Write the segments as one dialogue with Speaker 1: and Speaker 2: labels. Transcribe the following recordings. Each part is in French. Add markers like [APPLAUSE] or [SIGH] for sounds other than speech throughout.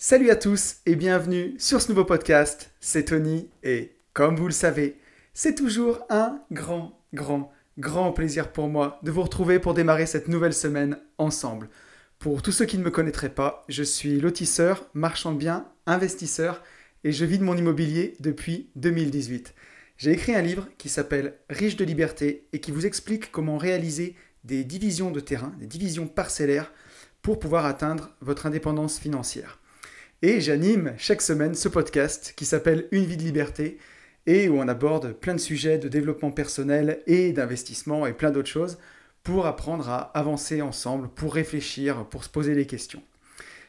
Speaker 1: Salut à tous et bienvenue sur ce nouveau podcast. C'est Tony et comme vous le savez, c'est toujours un grand, grand, grand plaisir pour moi de vous retrouver pour démarrer cette nouvelle semaine ensemble. Pour tous ceux qui ne me connaîtraient pas, je suis lotisseur, marchand de biens, investisseur et je vis de mon immobilier depuis 2018. J'ai écrit un livre qui s'appelle Riche de liberté et qui vous explique comment réaliser des divisions de terrain, des divisions parcellaires pour pouvoir atteindre votre indépendance financière. Et j'anime chaque semaine ce podcast qui s'appelle Une vie de liberté et où on aborde plein de sujets de développement personnel et d'investissement et plein d'autres choses pour apprendre à avancer ensemble, pour réfléchir, pour se poser des questions.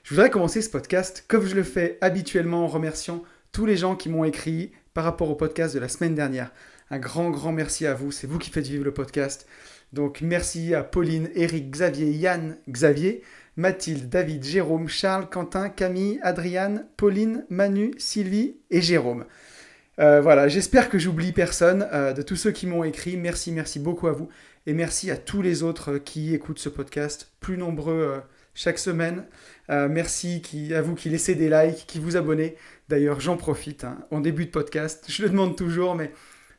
Speaker 1: Je voudrais commencer ce podcast comme je le fais habituellement en remerciant tous les gens qui m'ont écrit par rapport au podcast de la semaine dernière. Un grand, grand merci à vous, c'est vous qui faites vivre le podcast. Donc merci à Pauline, Eric, Xavier, Yann, Xavier. Mathilde, David, Jérôme, Charles, Quentin, Camille, Adriane, Pauline, Manu, Sylvie et Jérôme. Euh, voilà, j'espère que j'oublie personne euh, de tous ceux qui m'ont écrit. Merci, merci beaucoup à vous. Et merci à tous les autres euh, qui écoutent ce podcast, plus nombreux chaque semaine. merci à vous qui laissez des likes, qui vous abonnez. D'ailleurs, j'en profite hein, en début de podcast. Je le demande toujours, mais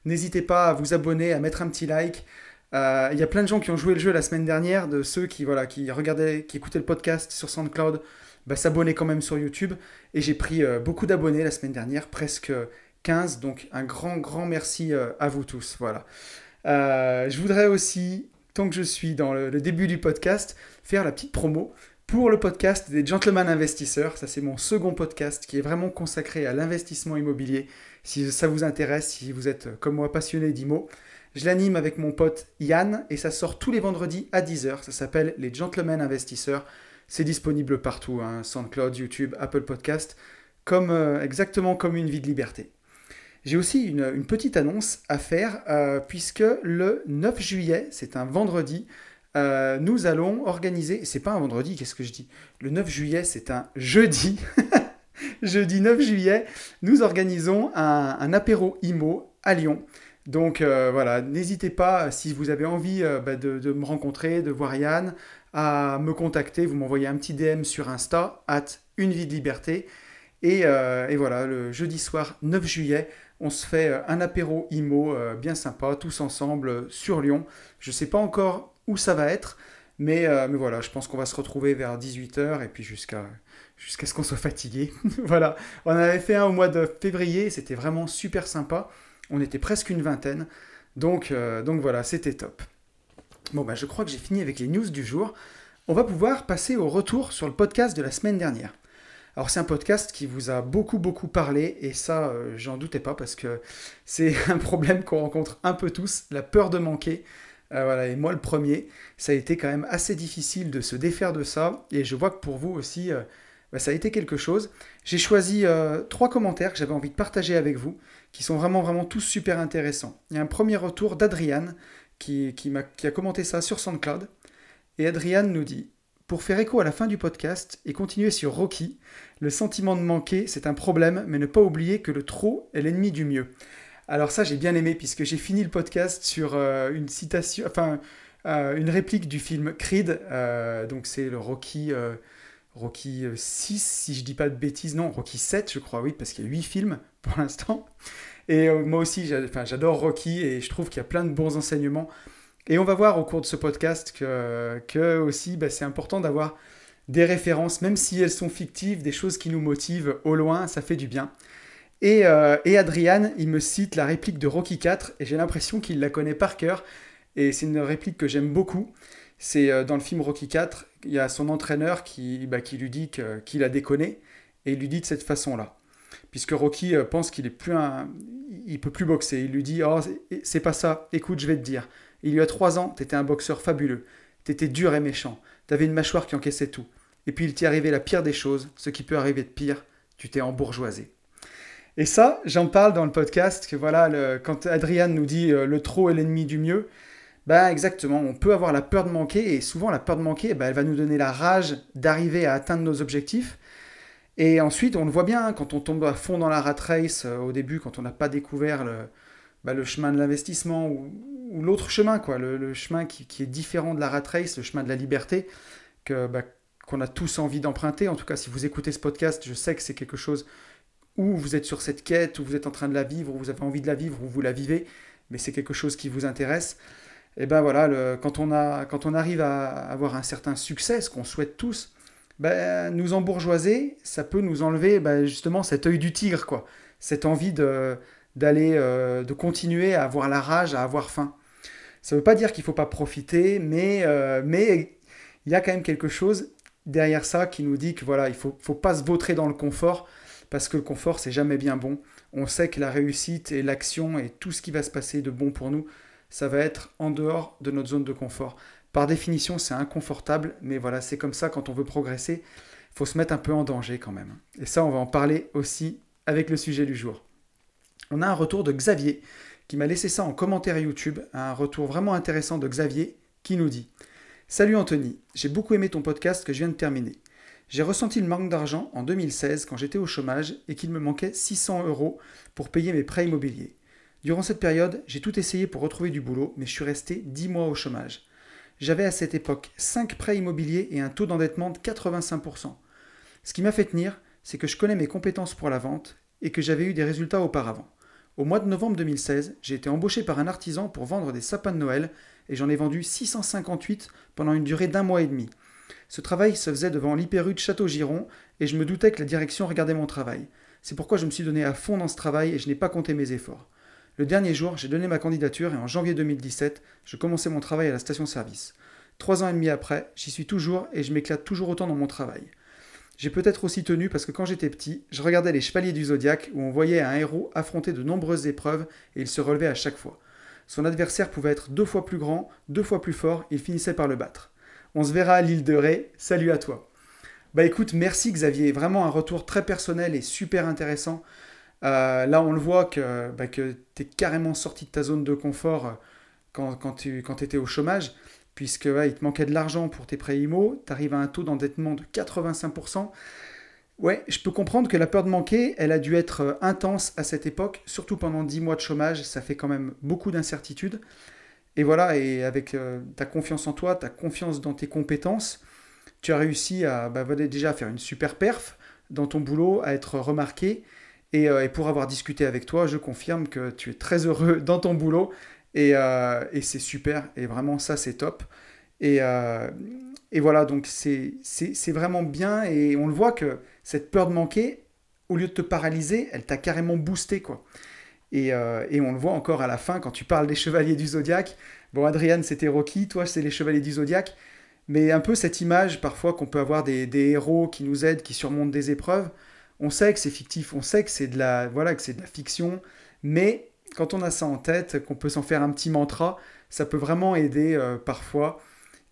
Speaker 1: n'hésitez pas à vous abonner, à mettre un petit like. Euh, il y a plein de gens qui ont joué le jeu la semaine dernière, de ceux qui, voilà, qui regardaient, qui écoutaient le podcast sur SoundCloud, bah, s'abonner quand même sur YouTube. Et j'ai pris euh, beaucoup d'abonnés la semaine dernière, presque 15. Donc un grand, grand merci euh, à vous tous. Voilà. je voudrais aussi, tant que je suis dans le, le, début du podcast, faire la petite promo pour le podcast des Gentlemen Investisseurs. Ça, c'est mon second podcast qui est vraiment consacré à l'investissement immobilier. Si ça vous intéresse, si vous êtes comme moi passionné d'IMO. Je l'anime avec mon pote Yann et ça sort tous les vendredis à 10h. Ça s'appelle Les Gentlemen Investisseurs. C'est disponible partout, hein, SoundCloud, YouTube, Apple Podcast, comme, euh, exactement comme une vie de liberté. J'ai aussi une, petite annonce à faire euh, puisque le 9 juillet, c'est un vendredi, euh, nous allons organiser, c'est pas un vendredi, qu'est-ce que je dis? Le 9 juillet, c'est un jeudi. [LAUGHS] jeudi 9 juillet, nous organisons un, un apéro IMO à Lyon. Donc euh, voilà, n'hésitez pas, si vous avez envie euh, bah, de, me rencontrer, de voir Yann, à me contacter. Vous m'envoyez un petit DM sur Insta, at une vie de liberté. Et, euh, voilà, le jeudi soir 9 juillet, on se fait un apéro IMO bien sympa, tous ensemble sur Lyon. Je ne sais pas encore où ça va être, mais, voilà, je pense qu'on va se retrouver vers 18h et puis jusqu'à jusqu'à ce qu'on soit fatigué. [LAUGHS] voilà, on avait fait un au mois de février, c'était vraiment super sympa. On était presque une vingtaine. Donc, euh, donc voilà, c'était top. Bon, bah, je crois que j'ai fini avec les news du jour. On va pouvoir passer au retour sur le podcast de la semaine dernière. Alors c'est un podcast qui vous a beaucoup beaucoup parlé et ça euh, j'en doutais pas parce que c'est [LAUGHS] un problème qu'on rencontre un peu tous, la peur de manquer. Euh, voilà, et moi le premier, ça a été quand même assez difficile de se défaire de ça et je vois que pour vous aussi bah, ça a été quelque chose. J'ai choisi trois commentaires que j'avais envie de partager avec vous qui sont vraiment, vraiment tous super intéressants. Il y a un premier retour d'Adriane qui, a, commenté ça sur SoundCloud. Et Adriane nous dit Pour faire écho à la fin du podcast et continuer sur Rocky, le sentiment de manquer, c'est un problème, mais ne pas oublier que le trop est l'ennemi du mieux. Alors, ça, j'ai bien aimé, puisque j'ai fini le podcast sur euh, une citation, enfin, euh, une réplique du film Creed. Euh, donc, c'est le Rocky. Rocky 6, si je dis pas de bêtises, non, Rocky 7, je crois, oui, parce qu'il y a 8 films [LAUGHS] pour l'instant. Et euh, moi aussi, j'adore Rocky et je trouve qu'il y a plein de bons enseignements. Et on va voir au cours de ce podcast que, que aussi, bah, c'est important d'avoir des références, même si elles sont fictives, des choses qui nous motivent au loin, ça fait du bien. Et, euh, et Adrian, il me cite la réplique de Rocky 4 et j'ai l'impression qu'il la connaît par cœur. Et c'est une réplique que j'aime beaucoup. C'est euh, dans le film Rocky 4, il y a son entraîneur qui, bah, lui dit qu'il a déconné et il lui dit de cette façon-là puisque Rocky euh, pense qu'il est plus un, il peut plus boxer. Il lui dit oh c'est pas ça. Écoute, je vais te dire. Il y a trois ans, tu étais un boxeur fabuleux. Tu étais dur et méchant. Tu avais une mâchoire qui encaissait tout. Et puis il t'est arrivé la pire des choses, ce qui peut arriver de pire. Tu t'es embourgeoisé. Et ça, j'en parle dans le podcast que voilà, quand Adrian nous dit euh, le trop est l'ennemi du mieux, ben exactement, on peut avoir la peur de manquer et souvent la peur de manquer, ben, elle va nous donner la rage d'arriver à atteindre nos objectifs. Et ensuite, on le voit bien, hein, quand on tombe à fond dans la rat race euh, au début, quand on n'a pas découvert le, bah, chemin de l'investissement ou, l'autre chemin, quoi, le, chemin qui, est différent de la rat race, le chemin de la liberté, bah, qu'on a tous envie d'emprunter. En tout cas, si vous écoutez ce podcast, je sais que c'est quelque chose où vous êtes sur cette quête, où vous êtes en train de la vivre, où vous avez envie de la vivre, où vous la vivez, mais c'est quelque chose qui vous intéresse. Et ben voilà, quand, on a, quand on arrive à avoir un certain succès, ce qu'on souhaite tous, ben, nous embourgeoiser, ça peut nous enlever ben, justement cet œil du tigre, quoi. Cette envie de, d'aller, euh, de continuer à avoir la rage, à avoir faim. Ça ne veut pas dire qu'il ne faut pas profiter, mais, euh, mais il y a quand même quelque chose derrière ça qui nous dit que voilà, il faut, faut pas se vautrer dans le confort, parce que le confort, c'est jamais bien bon. On sait que la réussite et l'action et tout ce qui va se passer de bon pour nous, ça va être en dehors de notre zone de confort. Par définition, c'est inconfortable, mais voilà, c'est comme ça quand on veut progresser, il faut se mettre un peu en danger quand même. Et ça, on va en parler aussi avec le sujet du jour. On a un retour de Xavier qui m'a laissé ça en commentaire YouTube, un retour vraiment intéressant de Xavier qui nous dit Salut Anthony, j'ai beaucoup aimé ton podcast que je viens de terminer. J'ai ressenti le manque d'argent en 2016 quand j'étais au chômage et qu'il me manquait 600 euros pour payer mes prêts immobiliers. Durant cette période, j'ai tout essayé pour retrouver du boulot, mais je suis resté 10 mois au chômage. J'avais à cette époque 5 prêts immobiliers et un taux d'endettement de 85%. Ce qui m'a fait tenir, c'est que je connais mes compétences pour la vente et que j'avais eu des résultats auparavant. Au mois de novembre 2016, j'ai été embauché par un artisan pour vendre des sapins de Noël et j'en ai vendu 658 pendant une durée d'un mois et demi. Ce travail se faisait devant l'hyperrue de Château-Giron et je me doutais que la direction regardait mon travail. C'est pourquoi je me suis donné à fond dans ce travail et je n'ai pas compté mes efforts. Le dernier jour, j'ai donné ma candidature et en janvier 2017, je commençais mon travail à la station-service. Trois ans et demi après, j'y suis toujours et je m'éclate toujours autant dans mon travail. J'ai peut-être aussi tenu parce que quand j'étais petit, je regardais les Chevaliers du Zodiaque où on voyait un héros affronter de nombreuses épreuves et il se relevait à chaque fois. Son adversaire pouvait être deux fois plus grand, deux fois plus fort, il finissait par le battre. On se verra à l'île de Ré, salut à toi. Bah écoute, merci Xavier, vraiment un retour très personnel et super intéressant. Euh, là, on le voit que, bah, tu es carrément sorti de ta zone de confort euh, quand, tu étais au chômage puisque il te manquait de l'argent pour tes prêts IMO, tu arrives à un taux d'endettement de 85%. Ouais, je peux comprendre que la peur de manquer, elle a dû être euh, intense à cette époque, surtout pendant 10 mois de chômage, ça fait quand même beaucoup d'incertitudes. Et voilà, et avec ta confiance en toi, ta confiance dans tes compétences, tu as réussi à bah, déjà faire une super perf dans ton boulot, à être remarqué. Et, euh, et, pour avoir discuté avec toi, je confirme que tu es très heureux dans ton boulot euh, et, c'est super, et vraiment ça c'est top. Et, euh, voilà, donc c'est vraiment bien, et on le voit que cette peur de manquer, au lieu de te paralyser, elle t'a carrément boosté, quoi. Et, euh, on le voit encore à la fin quand tu parles des chevaliers du zodiaque. Bon, Adrian, c'était Rocky, toi, c'est les chevaliers du zodiaque. Mais un peu cette image, parfois, qu'on peut avoir des, héros qui nous aident, qui surmontent des épreuves. On sait que c'est fictif, on sait que c'est de la, voilà, que c'est de la fiction, mais quand on a ça en tête, qu'on peut s'en faire un petit mantra, ça peut vraiment aider euh, parfois.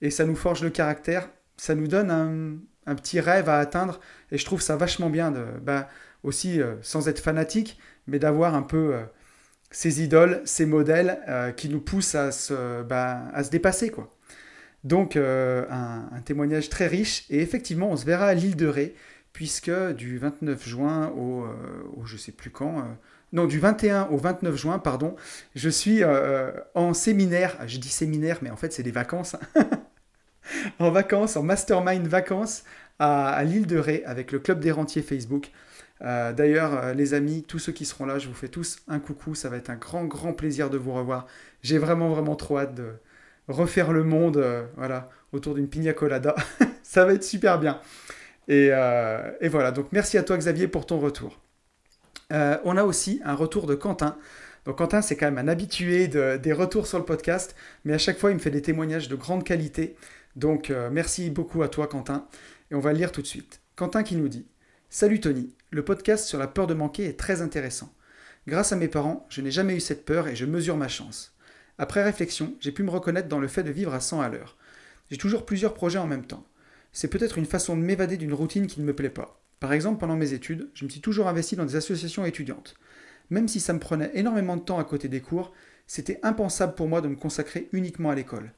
Speaker 1: Et ça nous forge le caractère, ça nous donne un, petit rêve à atteindre. Et je trouve ça vachement bien, bah, aussi euh, sans être fanatique, mais d'avoir un peu euh, ces idoles, ces modèles qui nous poussent à se, bah, à se dépasser. quoi. Donc un, un, témoignage très riche. Et effectivement, on se verra à l'île de Ré, puisque du 29 juin au, au je sais plus quand non, du 21 au 29 juin, pardon, je suis euh, euh, en séminaire. Je dis séminaire, mais en fait, c'est des vacances. [LAUGHS] en vacances, en mastermind vacances à, l'île de Ré avec le club des rentiers Facebook. Euh, d'ailleurs, les amis, tous ceux qui seront là, je vous fais tous un coucou. Ça va être un grand, grand plaisir de vous revoir. J'ai vraiment, vraiment trop hâte de refaire le monde voilà, autour d'une pina colada. [LAUGHS] Ça va être super bien. Et voilà, donc merci à toi Xavier pour ton retour. Euh, on a aussi un retour de Quentin. Donc Quentin, c'est quand même un habitué des retours sur le podcast, mais à chaque fois, il me fait des témoignages de grande qualité. Donc euh, merci beaucoup à toi, Quentin. Et on va le lire tout de suite. Quentin qui nous dit Salut Tony, le podcast sur la peur de manquer est très intéressant. Grâce à mes parents, je n'ai jamais eu cette peur et je mesure ma chance. Après réflexion, j'ai pu me reconnaître dans le fait de vivre à 100 à l'heure. J'ai toujours plusieurs projets en même temps. C'est peut-être une façon de m'évader d'une routine qui ne me plaît pas. Par exemple, pendant mes études, je me suis toujours investi dans des associations étudiantes. Même si ça me prenait énormément de temps à côté des cours, c'était impensable pour moi de me consacrer uniquement à l'école.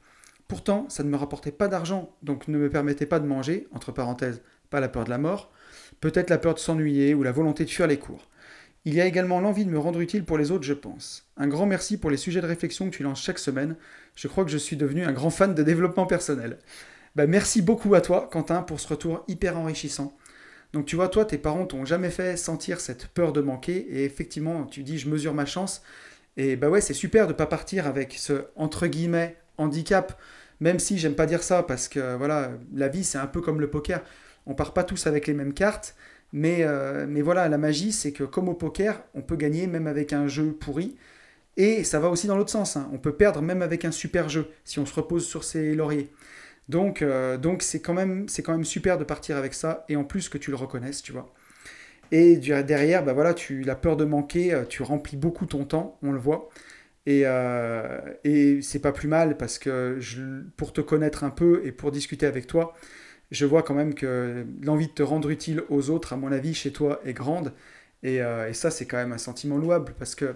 Speaker 1: Pourtant, ça ne me rapportait pas d'argent, donc ne me permettait pas de manger, entre parenthèses, pas la peur de la mort, peut-être la peur de s'ennuyer ou la volonté de fuir les cours. Il y a également l'envie de me rendre utile pour les autres, je pense. Un grand merci pour les sujets de réflexion que tu lances chaque semaine. Je crois que je suis devenu un grand fan de développement personnel. Bah, merci beaucoup à toi, Quentin, pour ce retour hyper enrichissant. Donc tu vois, toi, tes parents t'ont jamais fait sentir cette peur de manquer, et effectivement, tu dis, je mesure ma chance. Et bah ouais, c'est super de pas partir avec ce entre guillemets handicap, même si j'aime pas dire ça parce que voilà, la vie c'est un peu comme le poker, on part pas tous avec les mêmes cartes, mais, euh, voilà, la magie c'est que comme au poker, on peut gagner même avec un jeu pourri. Et ça va aussi dans l'autre sens, hein. on peut perdre même avec un super jeu si on se repose sur ses lauriers. Donc euh, donc c'est quand même quand même super de partir avec ça et en plus que tu le reconnaisses, tu vois. Et derrière, bah voilà, tu la peur de manquer, euh, tu remplis beaucoup ton temps, on le voit. Et, euh, et c'est pas plus mal parce que pour te connaître un peu et pour discuter avec toi, je vois quand même que l'envie de te rendre utile aux autres, à mon avis, chez toi est grande. Et, et ça, c'est quand même un sentiment louable parce que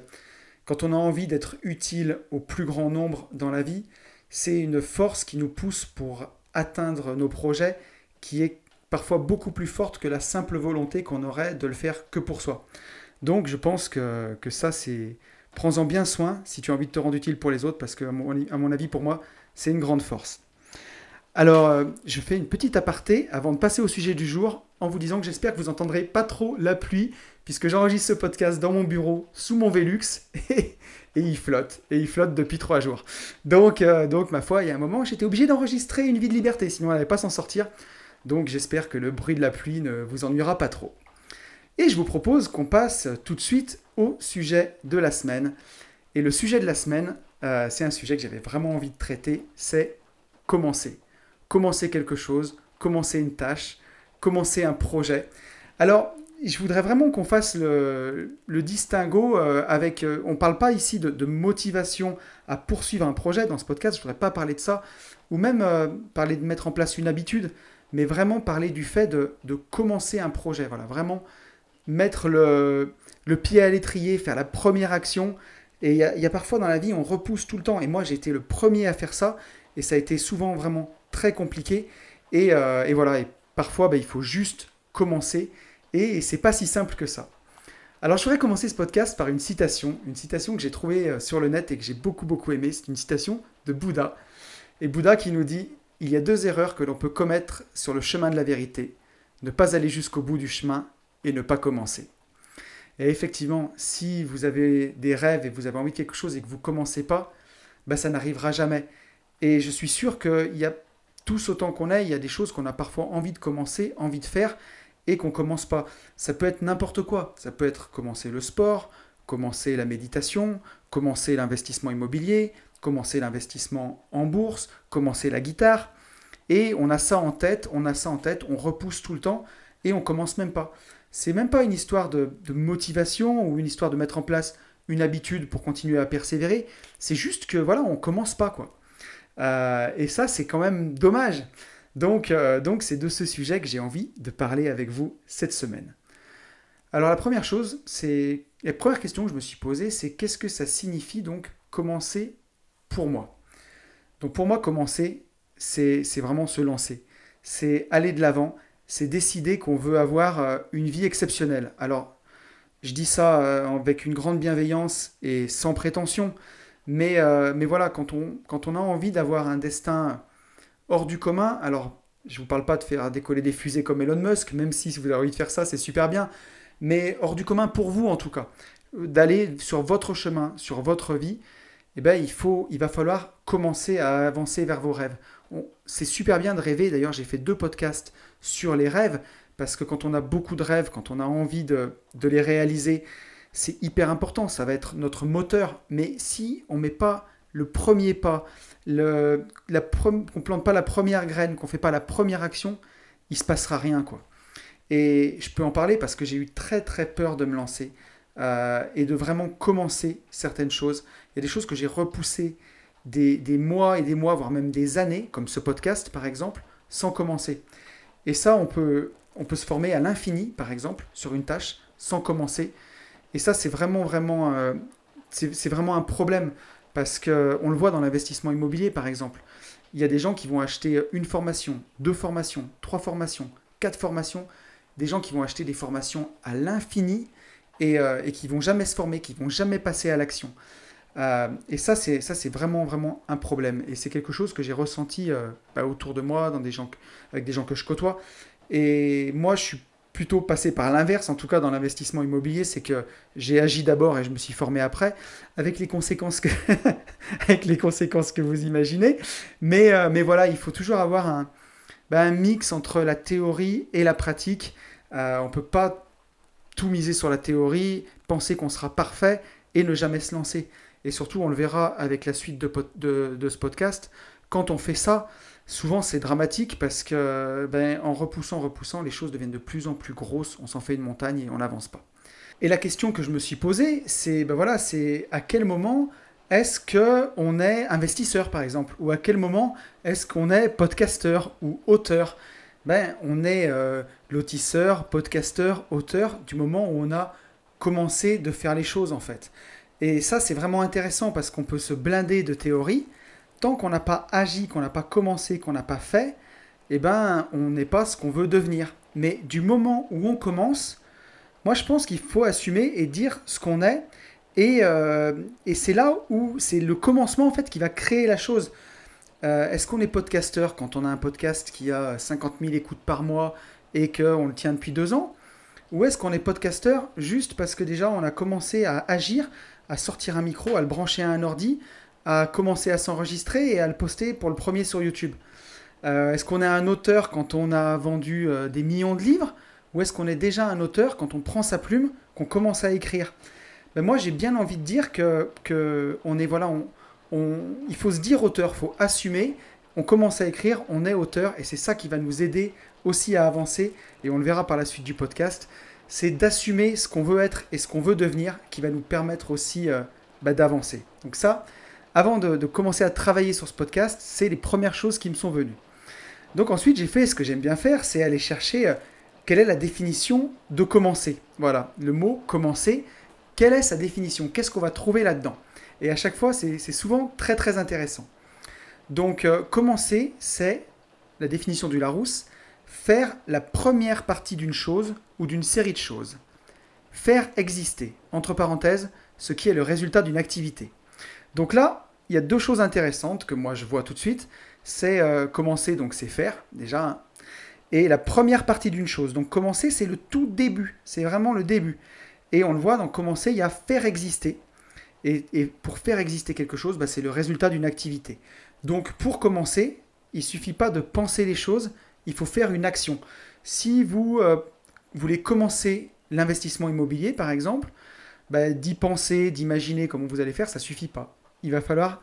Speaker 1: quand on a envie d'être utile au plus grand nombre dans la vie, c'est une force qui nous pousse pour atteindre nos projets qui est parfois beaucoup plus forte que la simple volonté qu'on aurait de le faire que pour soi. Donc je pense que, que ça, c'est... Prends-en bien soin si tu as envie de te rendre utile pour les autres, parce que à mon, avis, pour moi, c'est une grande force. Alors, euh, je fais une petite aparté avant de passer au sujet du jour, en vous disant que j'espère que vous entendrez pas trop la pluie, puisque j'enregistre ce podcast dans mon bureau, sous mon Velux, et, [LAUGHS] il flotte. Et il flotte depuis trois jours. Donc, euh, donc ma foi, il y a un moment, j'étais obligé d'enregistrer une vie de liberté, sinon on n'allait pas s'en sortir. Donc j'espère que le bruit de la pluie ne vous ennuiera pas trop. Et je vous propose qu'on passe tout de suite au sujet de la semaine. Et le sujet de la semaine, euh, c'est un sujet que j'avais vraiment envie de traiter, c'est commencer. Commencer quelque chose, commencer une tâche, commencer un projet. Alors, je voudrais vraiment qu'on fasse le, distinguo euh, avec... Euh, on ne parle pas ici de, motivation à poursuivre un projet dans ce podcast, je ne voudrais pas parler de ça, ou même parler de mettre en place une habitude mais vraiment parler du fait de, commencer un projet. Voilà, vraiment mettre le, pied à l'étrier, faire la première action. Et il y, a parfois dans la vie, on repousse tout le temps. Et moi, j'ai été le premier à faire ça. Et ça a été souvent vraiment très compliqué. Et, euh, voilà, et parfois, bah, il faut juste commencer. Et, c'est pas si simple que ça. Alors, je voudrais commencer ce podcast par une citation. Une citation que j'ai trouvée euh, sur le net et que j'ai beaucoup, beaucoup aimée. C'est une citation de Bouddha. Et Bouddha qui nous dit il y a deux erreurs que l'on peut commettre sur le chemin de la vérité. Ne pas aller jusqu'au bout du chemin et ne pas commencer. Et effectivement, si vous avez des rêves et vous avez envie de quelque chose et que vous ne commencez pas, bah ça n'arrivera jamais. Et je suis sûr qu'il y a tous autant qu'on est, il y a des choses qu'on a parfois envie de commencer, envie de faire, et qu'on commence pas. Ça peut être n'importe quoi. Ça peut être commencer le sport, commencer la méditation, commencer l'investissement immobilier, commencer l'investissement en bourse, commencer la guitare. Et on a ça en tête, on a ça en tête, on repousse tout le temps et on commence même pas. C'est même pas une histoire de, motivation ou une histoire de mettre en place une habitude pour continuer à persévérer. C'est juste que voilà, on commence pas quoi. Euh, et ça, c'est quand même dommage. Donc, euh, donc c'est de ce sujet que j'ai envie de parler avec vous cette semaine. Alors la première chose, c'est la première question que je me suis posée, c'est qu'est-ce que ça signifie donc commencer pour moi? Donc pour moi, commencer, c'est vraiment se lancer. C'est aller de l'avant, c'est décider qu'on veut avoir euh, une vie exceptionnelle. Alors, je dis ça euh, avec une grande bienveillance et sans prétention, mais, mais voilà, quand on, quand on a envie d'avoir un destin hors du commun, alors je ne vous parle pas de faire décoller des fusées comme Elon Musk, même si vous avez envie de faire ça, c'est super bien, mais hors du commun pour vous en tout cas, d'aller sur votre chemin, sur votre vie, eh ben, il, faut, il va falloir commencer à avancer vers vos rêves. C'est super bien de rêver. D'ailleurs, j'ai fait deux podcasts sur les rêves, parce que quand on a beaucoup de rêves, quand on a envie de, les réaliser, c'est hyper important. Ça va être notre moteur. Mais si on ne met pas le premier pas, le, la ne plante pas la première graine, qu'on ne fait pas la première action, il se passera rien. quoi. Et je peux en parler parce que j'ai eu très très peur de me lancer. Euh, et de vraiment commencer certaines choses. Il y a des choses que j'ai repoussées des, mois et des mois, voire même des années, comme ce podcast par exemple, sans commencer. Et ça, on peut, on peut se former à l'infini, par exemple, sur une tâche, sans commencer. Et ça, c'est vraiment, vraiment, euh, c'est vraiment un problème, parce qu'on le voit dans l'investissement immobilier, par exemple. Il y a des gens qui vont acheter une formation, deux formations, trois formations, quatre formations, des gens qui vont acheter des formations à l'infini et, euh, et qui vont jamais se former, qui vont jamais passer à l'action. Euh, et ça, c'est ça, c'est vraiment vraiment un problème. Et c'est quelque chose que j'ai ressenti euh, bah, autour de moi, dans des gens, avec des gens que je côtoie. Et moi, je suis plutôt passé par l'inverse, en tout cas dans l'investissement immobilier, c'est que j'ai agi d'abord et je me suis formé après, avec les conséquences que, [LAUGHS] vous imaginez. Mais, euh, mais voilà, il faut toujours avoir un, bah, un, mix entre la théorie et la pratique. Euh, on ne peut pas tout miser sur la théorie, penser qu'on sera parfait et ne jamais se lancer. Et surtout, on le verra avec la suite de ce podcast, quand on fait ça, souvent c'est dramatique parce que ben, en repoussant, repoussant, les choses deviennent de plus en plus grosses, on s'en fait une montagne et on n'avance pas. Et la question que je me suis posée, c'est ben voilà, c'est à quel moment est-ce que on est investisseur par exemple, ou à quel moment est-ce qu'on est podcasteur ou auteur? Ben on est euh, lotisseur, podcasteur, auteur du moment où on a commencé de faire les choses en fait. Et ça c'est vraiment intéressant parce qu'on peut se blinder de théorie tant qu'on n'a pas agi, qu'on n'a pas commencé, qu'on n'a pas fait, eh ben, on n'est pas ce qu'on veut devenir. Mais du moment où on commence, moi je pense qu'il faut assumer et dire ce qu'on est. Et, euh, c'est là où c'est le commencement en qui va créer la chose. Euh, est-ce qu'on est podcasteur quand on a un podcast qui a 50 000 écoutes par mois et qu'on le tient depuis deux ans? Ou est-ce qu'on est podcasteur juste parce que déjà on a commencé à agir, à sortir un micro, à le brancher à un ordi, à commencer à s'enregistrer et à le poster pour le premier sur YouTube euh, Est-ce qu'on est un auteur quand on a vendu euh, des millions de livres Ou est-ce qu'on est déjà un auteur quand on prend sa plume, qu'on commence à écrire? Ben Moi, j'ai bien envie de dire que, que on est, voilà, on, il faut se dire auteur, il faut assumer. On commence à écrire, on est auteur, et c'est ça qui va nous aider aussi à avancer, et on le verra par la suite du podcast. C'est d'assumer ce qu'on veut être et ce qu'on veut devenir qui va nous permettre aussi euh, bah, d'avancer. Donc ça, avant de, commencer à travailler sur ce podcast, c'est les premières choses qui me sont venues. Donc ensuite, j'ai fait ce que j'aime bien faire, c'est aller chercher euh, quelle est la définition de commencer. Voilà, le mot commencer, quelle est sa définition? Qu'est-ce qu'on va trouver là-dedans? Et à chaque fois, c'est souvent très très intéressant. Donc euh, commencer, c'est la définition du Larousse, faire la première partie d'une chose ou d'une série de choses. Faire exister, entre parenthèses, ce qui est le résultat d'une activité. Donc là, il y a deux choses intéressantes que moi je vois tout de suite. C'est euh, commencer, donc c'est faire déjà. Et la première partie d'une chose. Donc commencer, c'est le tout début. C'est vraiment le début. Et on le voit, dans commencer, il y a faire exister. Et, pour faire exister quelque chose, bah, c'est le résultat d'une activité. Donc pour commencer, il suffit pas de penser les choses, il faut faire une action. Si vous euh, voulez commencer l'investissement immobilier, par exemple, bah, d'y penser, d'imaginer comment vous allez faire, ça suffit pas il va falloir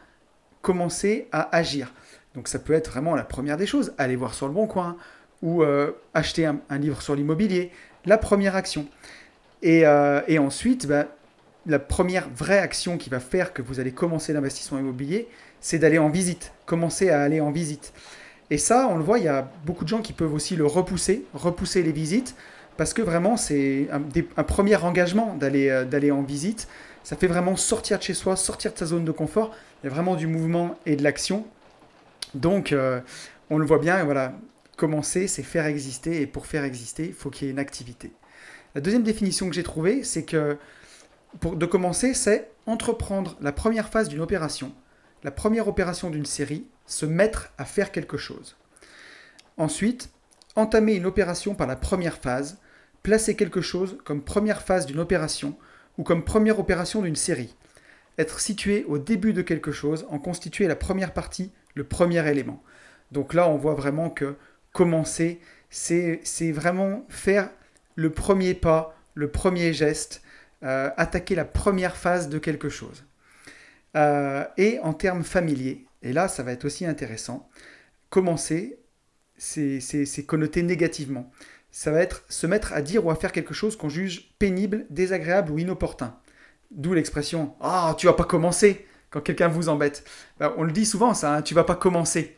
Speaker 1: commencer à agir. Donc ça peut être vraiment la première des choses, aller voir sur le bon coin ou euh, acheter un, livre sur l'immobilier, la première action. Et, euh, ensuite, bah, la première vraie action qui va faire que vous allez commencer l'investissement immobilier, c'est d'aller en visite, commencer à aller en visite. Et ça, on le voit, il y a beaucoup de gens qui peuvent aussi le repousser, repousser les visites, parce que vraiment, c'est un, premier engagement d'aller euh, d'aller en visite ça fait vraiment sortir de chez soi, sortir de sa zone de confort. Il y a vraiment du mouvement et de l'action. Donc, euh, on le voit bien, et voilà, commencer, c'est faire exister, et pour faire exister, il faut qu'il y ait une activité. La deuxième définition que j'ai trouvée, c'est que pour, de commencer, c'est entreprendre la première phase d'une opération, la première opération d'une série, se mettre à faire quelque chose. Ensuite, entamer une opération par la première phase, placer quelque chose comme première phase d'une opération, ou comme première opération d'une série. Être situé au début de quelque chose, en constituer la première partie, le premier élément. Donc là, on voit vraiment que commencer, c'est vraiment faire le premier pas, le premier geste, euh, attaquer la première phase de quelque chose. Euh, et en termes familiers, et là, ça va être aussi intéressant, commencer, c'est connoté négativement ça va être se mettre à dire ou à faire quelque chose qu'on juge pénible, désagréable ou inopportun. D'où l'expression Ah, tu vas pas commencer quand quelqu'un vous embête. Bah, on le dit souvent, ça, hein, tu vas pas commencer.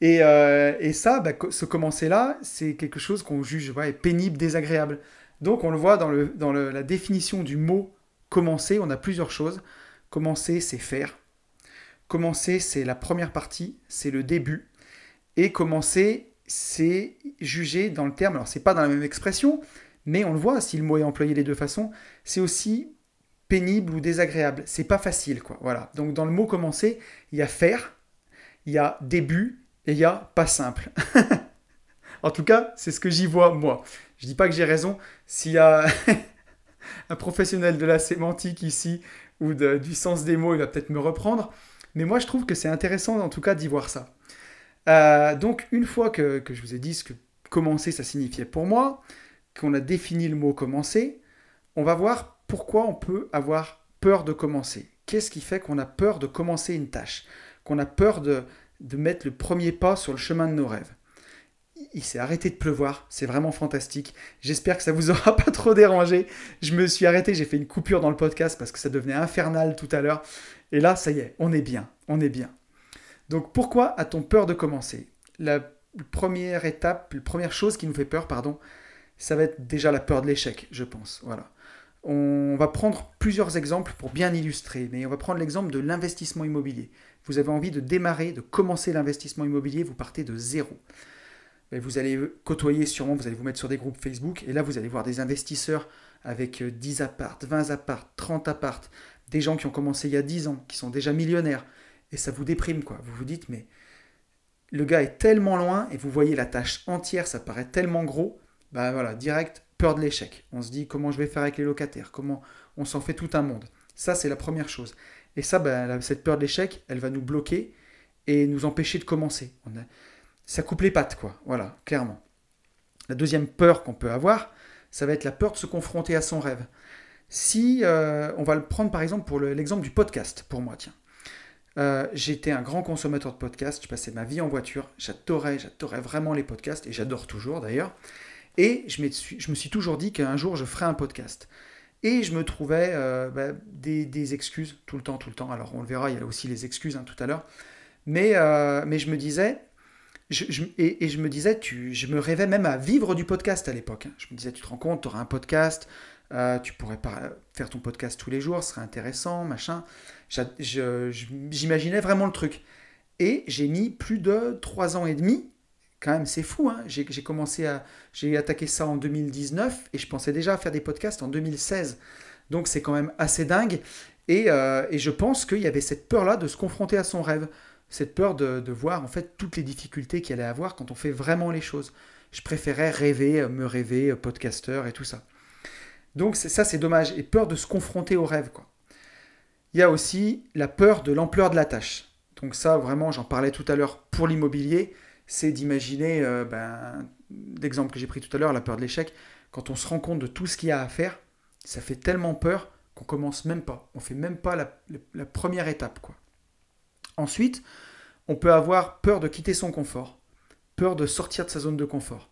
Speaker 1: Et, euh, ça, bah, ce commencer-là, c'est quelque chose qu'on juge pénible, désagréable. Donc on le voit dans, le, dans la définition du mot commencer, on a plusieurs choses. Commencer, c'est faire. Commencer, c'est la première partie, c'est le début. Et commencer, c'est jugé dans le terme, alors c'est pas dans la même expression, mais on le voit, si le mot est employé les deux façons, c'est aussi pénible ou désagréable. C'est pas facile, quoi. Voilà. Donc dans le mot commencer, il y a faire, il y a début et il y a pas simple. [LAUGHS] en tout cas, c'est ce que j'y vois moi. Je dis pas que j'ai raison. S'il y a [LAUGHS] un professionnel de la sémantique ici ou du sens des mots, il va peut-être me reprendre. Mais moi, je trouve que c'est intéressant en tout cas d'y voir ça. Euh, donc, une fois que, que, je vous ai dit ce que commencer ça signifiait pour moi, qu'on a défini le mot commencer, on va voir pourquoi on peut avoir peur de commencer. Qu'est-ce qui fait qu'on a peur de commencer une tâche? Qu'on a peur de, de mettre le premier pas sur le chemin de nos rêves il s'est arrêté de pleuvoir, c'est vraiment fantastique. J'espère que ça vous [LAUGHS] aura pas trop dérangé. Je me suis arrêté, j'ai fait une coupure dans le podcast parce que ça devenait infernal tout à l'heure. Et là, ça y est, on est bien, on est bien. Donc pourquoi a-t-on peur de commencer? La première étape, la première chose qui nous fait peur, pardon, ça va être déjà la peur de l'échec, je pense. Voilà. On va prendre plusieurs exemples pour bien illustrer, mais on va prendre l'exemple de l'investissement immobilier. Vous avez envie de démarrer, de commencer l'investissement immobilier, vous partez de zéro vous allez côtoyer sûrement, vous allez vous mettre sur des groupes Facebook, et là vous allez voir des investisseurs avec 10 appartes, 20 appartes, 30 appartes, des gens qui ont commencé il y a 10 ans, qui sont déjà millionnaires, et ça vous déprime quoi. Vous vous dites mais le gars est tellement loin et vous voyez la tâche entière, ça paraît tellement gros, bah voilà, direct peur de l'échec. On se dit comment je vais faire avec les locataires, comment on s'en fait tout un monde? Ça c'est la première chose. Et ça, bah, cette peur de l'échec, elle va nous bloquer et nous empêcher de commencer. Ça coupe les pattes, quoi. Voilà, clairement. La deuxième peur qu'on peut avoir, ça va être la peur de se confronter à son rêve. Si euh, on va le prendre par exemple pour l'exemple du podcast, pour moi, tiens. Euh, j'étais un grand consommateur de podcasts, je passais ma vie en voiture, j'adorais, j'adorais vraiment les podcasts, et j'adore toujours d'ailleurs. Et je, me suis toujours dit qu'un jour je ferais un podcast. Et je me trouvais euh, bah, des, excuses tout le temps, tout le temps. Alors on le verra, il y a aussi les excuses hein, tout à l'heure. Mais, mais je me disais, et, je me disais, tu, je me rêvais même à vivre du podcast à l'époque. Hein. Je me disais, tu te rends compte, tu auras un podcast, euh, tu pourrais pas faire ton podcast tous les jours, ce serait intéressant, machin. J'imaginais vraiment le truc. Et j'ai mis plus de trois ans et demi. Quand même, c'est fou. Hein. J'ai commencé à. J'ai attaqué ça en 2019 et je pensais déjà à faire des podcasts en 2016. Donc c'est quand même assez dingue. Et, euh, et je pense qu'il y avait cette peur-là de se confronter à son rêve cette peur de, voir en fait toutes les difficultés qu'il allait avoir quand on fait vraiment les choses. Je préférais rêver, me rêver, podcasteur et tout ça. Donc ça c'est dommage, et peur de se confronter au rêve. Quoi. Il y a aussi la peur de l'ampleur de la tâche. Donc ça vraiment j'en parlais tout à l'heure pour l'immobilier, c'est d'imaginer euh, ben, l'exemple que j'ai pris tout à l'heure, la peur de l'échec, quand on se rend compte de tout ce qu'il y a à faire, ça fait tellement peur qu'on commence même pas. On fait même pas la, la première étape. quoi. Ensuite, on peut avoir peur de quitter son confort, peur de sortir de sa zone de confort.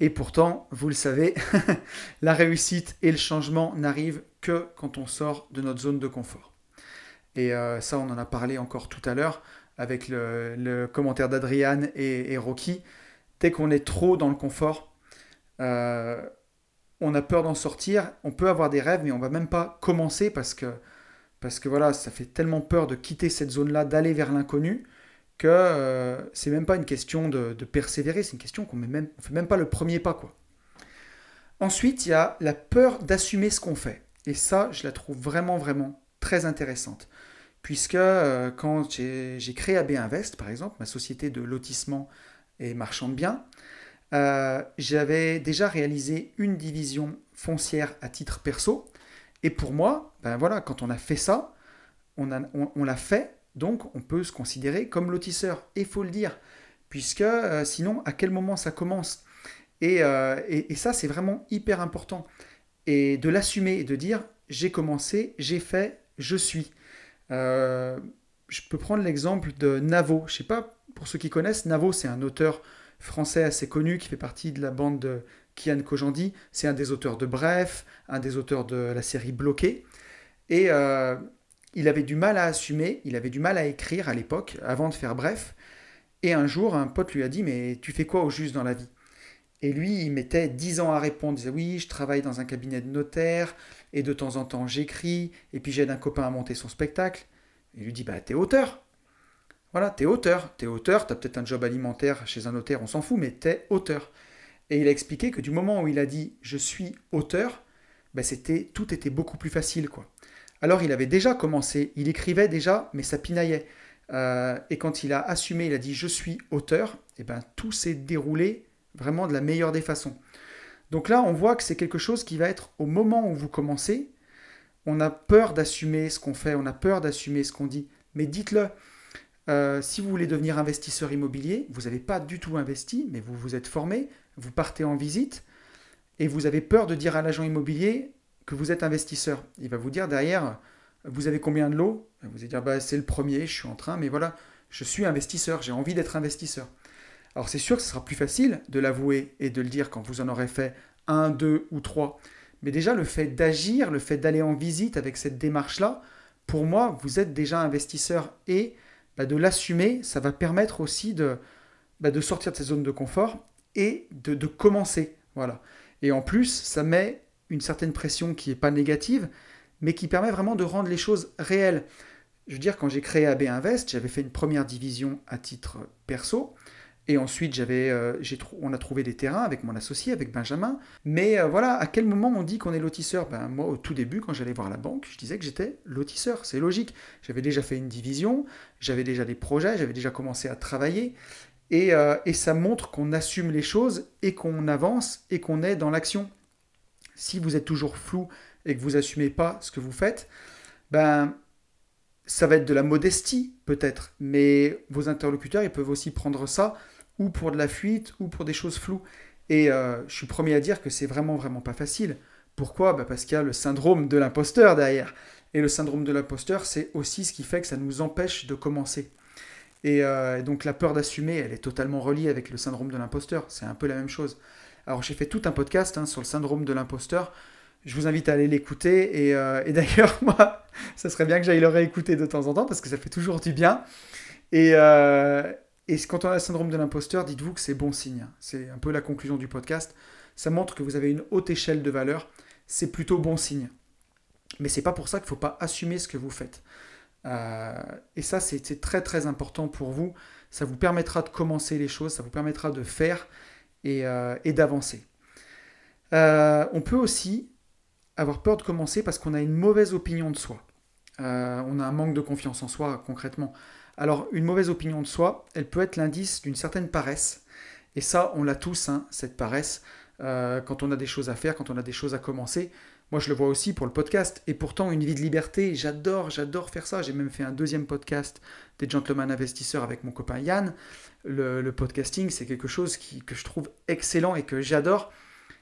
Speaker 1: Et pourtant, vous le savez, [LAUGHS] la réussite et le changement n'arrivent que quand on sort de notre zone de confort. Et euh, ça, on en a parlé encore tout à l'heure avec le, commentaire d'Adriane et, Rocky. Dès qu'on est trop dans le confort, euh, on a peur d'en sortir. On peut avoir des rêves, mais on va même pas commencer parce que parce que voilà, ça fait tellement peur de quitter cette zone-là, d'aller vers l'inconnu, que euh, c'est même pas une question de, persévérer, c'est une question qu'on ne fait même pas le premier pas. quoi. Ensuite, il y a la peur d'assumer ce qu'on fait. Et ça, je la trouve vraiment, vraiment très intéressante. Puisque euh, quand j'ai créé AB Invest, par exemple, ma société de lotissement et marchand de biens, euh, j'avais déjà réalisé une division foncière à titre perso et pour moi, ben voilà, quand on a fait ça, on, on, l'a fait, donc on peut se considérer comme lotisseur. Et il faut le dire, puisque euh, sinon, à quel moment ça commence? Euh, et, et, ça, c'est vraiment hyper important. Et de l'assumer et de dire, j'ai commencé, j'ai fait, je suis. Euh, je peux prendre l'exemple de Navo. Je sais pas, pour ceux qui connaissent, Navo, c'est un auteur français assez connu qui fait partie de la bande de Kian Kojandi, c'est un des auteurs de Bref, un des auteurs de la série Bloqué. Et il avait du mal à assumer, il avait du mal à écrire à l'époque, avant de faire Bref. Et un jour, un pote lui a dit Mais tu fais quoi au juste dans la vie? Et lui, il mettait dix ans à répondre. Il disait Oui, je travaille dans un cabinet de notaire, et de temps en temps j'écris, et puis j'aide un copain à monter son spectacle. Il lui dit Bah, t'es auteur. Voilà, t'es auteur. T'es auteur, t'as peut-être un job alimentaire chez un notaire, on s'en fout, mais t'es auteur. Et il a expliqué que du moment où il a dit je suis auteur, ben c'était, tout était beaucoup plus facile. quoi. Alors il avait déjà commencé, il écrivait déjà, mais ça pinaillait. Euh, et quand il a assumé, il a dit je suis auteur, et eh ben tout s'est déroulé vraiment de la meilleure des façons. Donc là, on voit que c'est quelque chose qui va être au moment où vous commencez. On a peur d'assumer ce qu'on fait, on a peur d'assumer ce qu'on dit, mais dites-le. Euh, si vous voulez devenir investisseur immobilier, vous n'avez pas du tout investi, mais vous vous êtes formé, vous partez en visite, et vous avez peur de dire à l'agent immobilier que vous êtes investisseur. Il va vous dire derrière, vous avez combien de lots? Vous allez dire, bah, c'est le premier, je suis en train, mais voilà, je suis investisseur, j'ai envie d'être investisseur. Alors c'est sûr que ce sera plus facile de l'avouer et de le dire quand vous en aurez fait un, deux ou trois. Mais déjà, le fait d'agir, le fait d'aller en visite avec cette démarche-là, pour moi, vous êtes déjà investisseur et bah, de l'assumer, ça va permettre aussi de, bah, de sortir de cette zone de confort et de, de commencer. Voilà. Et en plus, ça met une certaine pression qui n'est pas négative, mais qui permet vraiment de rendre les choses réelles. Je veux dire, quand j'ai créé AB Invest, j'avais fait une première division à titre perso. Et ensuite, j'avais, euh, on a trouvé des terrains avec mon associé, avec Benjamin. Mais euh, voilà, à quel moment on dit qu'on est lotisseur? Ben, Moi, au tout début, quand j'allais voir la banque, je disais que j'étais lotisseur. C'est logique. J'avais déjà fait une division, j'avais déjà des projets, j'avais déjà commencé à travailler. Et, euh, et ça montre qu'on assume les choses et qu'on avance et qu'on est dans l'action. Si vous êtes toujours flou et que vous assumez pas ce que vous faites, ben ça va être de la modestie peut-être, mais vos interlocuteurs ils peuvent aussi prendre ça ou pour de la fuite ou pour des choses floues. Et euh, je suis premier à dire que c'est vraiment vraiment pas facile. Pourquoi? Ben Parce qu'il y a le syndrome de l'imposteur derrière. Et le syndrome de l'imposteur, c'est aussi ce qui fait que ça nous empêche de commencer. Et euh, donc la peur d'assumer, elle est totalement reliée avec le syndrome de l'imposteur. C'est un peu la même chose. Alors j'ai fait tout un podcast hein, sur le syndrome de l'imposteur. Je vous invite à aller l'écouter. Et, euh, [LAUGHS] d'ailleurs, moi, ça serait bien que j'aille le réécouter de temps en temps parce que ça fait toujours du bien. Et, euh, quand on a le syndrome de l'imposteur, dites-vous que c'est bon signe. C'est un peu la conclusion du podcast. Ça montre que vous avez une haute échelle de valeur. C'est plutôt bon signe. Mais c'est pas pour ça qu'il ne faut pas assumer ce que vous faites. Euh, et ça, c'est très très important pour vous. Ça vous permettra de commencer les choses, ça vous permettra de faire et, et d'avancer. on peut aussi avoir peur de commencer parce qu'on a une mauvaise opinion de soi. Euh, on a un manque de confiance en soi concrètement. Alors une mauvaise opinion de soi, elle peut être l'indice d'une certaine paresse. Et ça, on l'a tous, hein, cette paresse, euh, quand on a des choses à faire, quand on a des choses à commencer. Moi, je le vois aussi pour le podcast. Et pourtant, une vie de liberté, j'adore, j'adore faire ça. J'ai même fait un deuxième podcast des Gentlemen Investisseurs avec mon copain Yann. Le, podcasting, c'est quelque chose que je trouve excellent et que j'adore.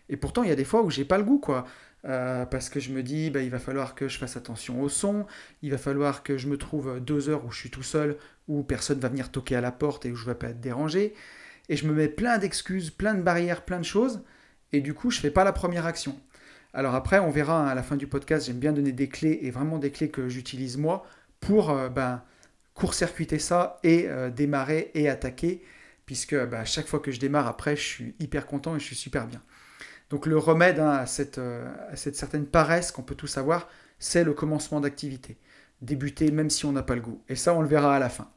Speaker 1: Et pourtant, il y a des fois où j'ai pas le goût, quoi. Euh, parce que je me dis, bah, il va falloir que je fasse attention au son, il va falloir que je me trouve deux heures où je suis tout seul, où personne va venir toquer à la porte et où je ne vais pas être dérangé. Et je me mets plein d'excuses, plein de barrières, plein de choses, et du coup, je fais pas la première action. Alors après, on verra hein, à la fin du podcast, j'aime bien donner des clés, et vraiment des clés que j'utilise moi, pour euh, ben, court-circuiter ça et euh, démarrer et attaquer, puisque ben, chaque fois que je démarre, après, je suis hyper content et je suis super bien. Donc le remède hein, euh, à, cette, certaine paresse qu'on peut tous avoir, c'est le commencement d'activité. Débuter même si on n'a pas le goût. Et ça, on le verra à la fin.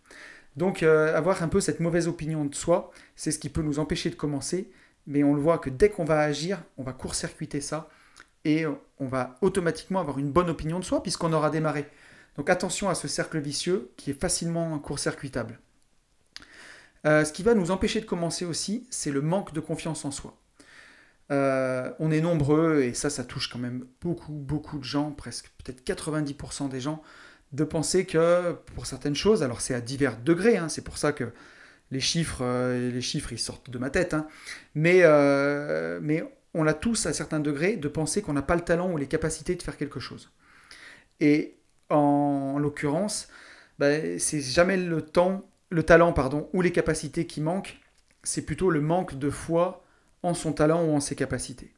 Speaker 1: Donc euh, avoir un peu cette mauvaise opinion de soi, c'est ce qui peut nous empêcher de commencer. Mais on le voit que dès qu'on va agir, on va court-circuiter ça et on va automatiquement avoir une bonne opinion de soi puisqu'on aura démarré. Donc attention à ce cercle vicieux qui est facilement court-circuitable. Euh, ce qui va nous empêcher de commencer aussi, c'est le manque de confiance en soi. Euh, on est nombreux, et ça, ça touche quand même beaucoup, beaucoup de gens, presque peut-être 90% des gens, de penser que pour certaines choses, alors c'est à divers degrés, hein, c'est pour ça que les chiffres, euh, les chiffres, sortent de ma tête, hein, mais, mais on a tous à certains degrés de penser qu'on n'a pas le talent ou les capacités de faire quelque chose. Et en, l'occurrence, ben, c'est jamais le temps, le talent pardon, ou les capacités qui manquent, c'est plutôt le manque de foi en son talent ou en ses capacités.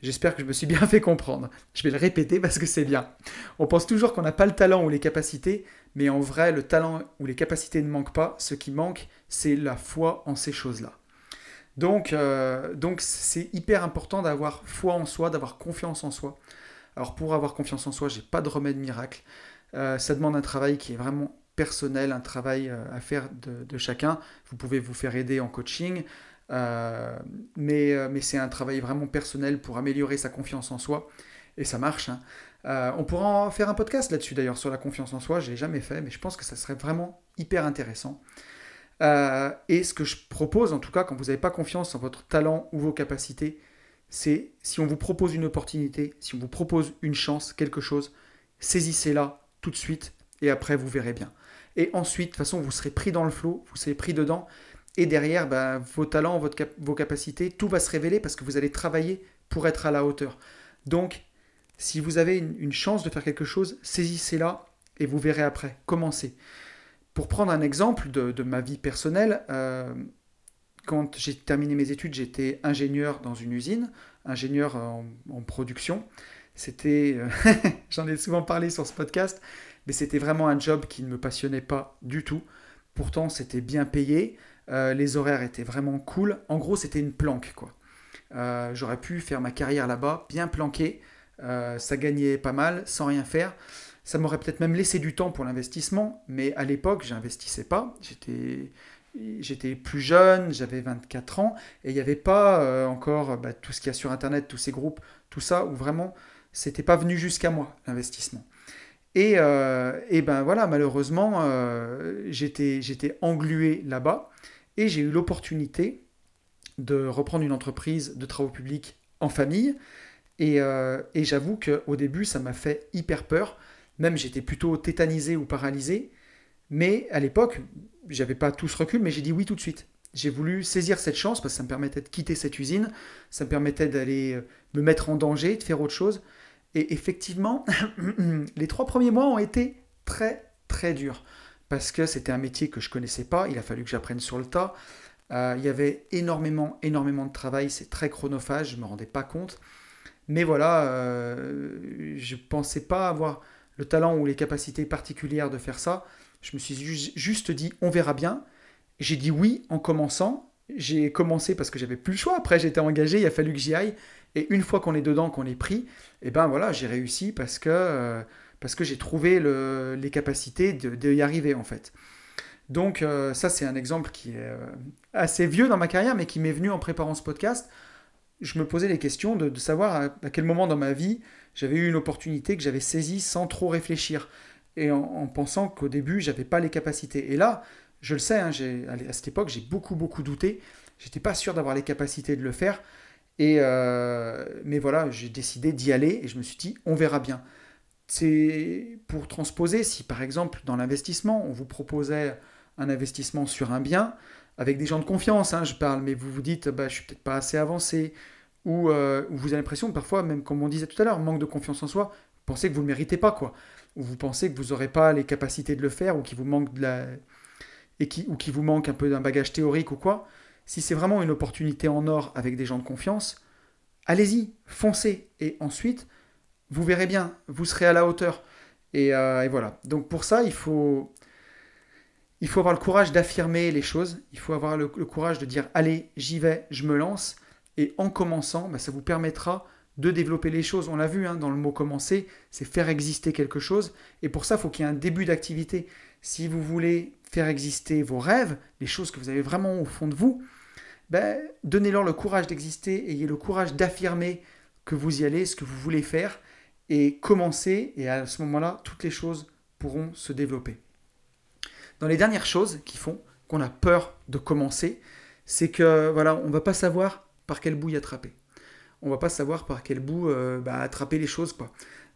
Speaker 1: J'espère que je me suis bien [LAUGHS] fait comprendre. Je vais le répéter parce que c'est bien. On pense toujours qu'on n'a pas le talent ou les capacités, mais en vrai, le talent ou les capacités ne manquent pas. Ce qui manque, c'est la foi en ces choses-là. Donc, euh, donc c'est hyper important d'avoir foi en soi, d'avoir confiance en soi. Alors pour avoir confiance en soi, j'ai pas de remède miracle. Euh, ça demande un travail qui est vraiment personnel, un travail euh, à faire de, chacun. Vous pouvez vous faire aider en coaching, euh, mais, mais c'est un travail vraiment personnel pour améliorer sa confiance en soi. et ça marche. Hein. On pourra en faire un podcast là-dessus d'ailleurs sur la confiance en soi. Je l'ai jamais fait, mais je pense que ça serait vraiment hyper intéressant. Et ce que je propose, en tout cas, quand vous n'avez pas confiance en votre talent ou vos capacités, c'est si on vous propose une opportunité, si on vous propose une chance, quelque chose, saisissez-la tout de suite et après vous verrez bien. Et ensuite, de toute façon, vous serez pris dans le flot, vous serez pris dedans. Et derrière, ben, vos talents, votre vos capacités, tout va se révéler parce que vous allez travailler pour être à la hauteur. Donc, si vous avez une, chance de faire quelque chose, saisissez-la et vous verrez après. Commencez. Pour prendre un exemple de, ma vie personnelle, euh, quand j'ai terminé mes études, j'étais ingénieur dans une usine, ingénieur en, production. C'était, euh, [LAUGHS] j'en ai souvent parlé sur ce podcast, mais c'était vraiment un job qui ne me passionnait pas du tout. Pourtant, c'était bien payé, euh, les horaires étaient vraiment cool. En gros, c'était une planque, quoi. J'aurais pu faire ma carrière là-bas, bien planqué, euh, ça gagnait pas mal sans rien faire. Ça m'aurait peut-être même laissé du temps pour l'investissement, mais à l'époque, j'investissais pas. J'étais j'étais plus jeune, j'avais 24 ans, et il n'y avait pas euh, encore bah, tout ce qu'il y a sur Internet, tous ces groupes, tout ça, où vraiment, c'était pas venu jusqu'à moi, l'investissement. Et, euh, et, ben voilà, malheureusement, j'étais englué là-bas, et j'ai eu l'opportunité de reprendre une entreprise de travaux publics en famille, euh, et, j'avoue qu'au début, ça m'a fait hyper peur. Même j'étais plutôt tétanisé ou paralysé. Mais à l'époque, j'avais pas tout ce recul, mais j'ai dit oui tout de suite. J'ai voulu saisir cette chance parce que ça me permettait de quitter cette usine, ça me permettait d'aller euh, me mettre en danger, de faire autre chose. Et effectivement, [CLEARS THROAT] les trois premiers mois ont été très très durs parce que c'était un métier que je connaissais pas. Il a fallu que j'apprenne sur le tas. Euh, il y avait énormément énormément de travail. C'est très chronophage. Je me rendais pas compte. Mais voilà, euh, je pensais pas avoir le talent ou les capacités particulières de faire ça. Je me suis juste dit, on verra bien. J'ai dit oui en commençant. J'ai commencé parce que j'avais plus le choix. Après, j'étais engagé, il a fallu que j'y aille. Et une fois qu'on est dedans, qu'on est pris, eh ben voilà, j'ai réussi parce que, euh, parce que j'ai trouvé les capacités de, y arriver en fait. Donc euh, ça, c'est un exemple qui est assez vieux dans ma carrière, mais qui m'est venu en préparant ce podcast je me posais les questions de, savoir à, quel moment dans ma vie j'avais eu une opportunité que j'avais saisie sans trop réfléchir et en, pensant qu'au début j'avais pas les capacités. Et là, je le sais, hein, à cette époque j'ai beaucoup beaucoup douté. J'étais pas sûr d'avoir les capacités de le faire. Et euh, mais voilà, j'ai décidé d'y aller et je me suis dit on verra bien. C'est pour transposer si par exemple dans l'investissement on vous proposait un investissement sur un bien, avec des gens de confiance, hein, je parle, mais vous vous dites, bah, je suis peut-être pas assez avancé, ou, euh, vous avez l'impression, parfois, même comme on disait tout à l'heure, manque de confiance en soi, vous pensez que vous ne le méritez pas, quoi. Ou vous pensez que vous n'aurez pas les capacités de le faire, ou qu'il vous manque la... Et qui, ou qu'il vous manque un peu d'un bagage théorique ou quoi. Si c'est vraiment une opportunité en or avec des gens de confiance, allez-y, foncez. Et ensuite, vous verrez bien, vous serez à la hauteur. Et, euh, voilà. Donc pour ça, il faut, il faut avoir le courage d'affirmer les choses, il faut avoir le, courage de dire allez, j'y vais, je me lance. Et en commençant, bah, ça vous permettra de développer les choses. On l'a vu hein, dans le mot commencer, c'est faire exister quelque chose. Et pour ça, il faut qu'il y ait un début d'activité. Si vous voulez faire exister vos rêves, les choses que vous avez vraiment au fond de vous, ben, donnez-leur le courage d'exister, ayez le courage d'affirmer que vous y allez, ce que vous voulez faire, et commencez, et à ce moment-là, toutes les choses pourront se développer. Dans les dernières choses qui font qu'on a peur de commencer, c'est que voilà, on va pas savoir par quel bout y attraper. On va pas savoir par quel bout euh, bah, attraper les choses.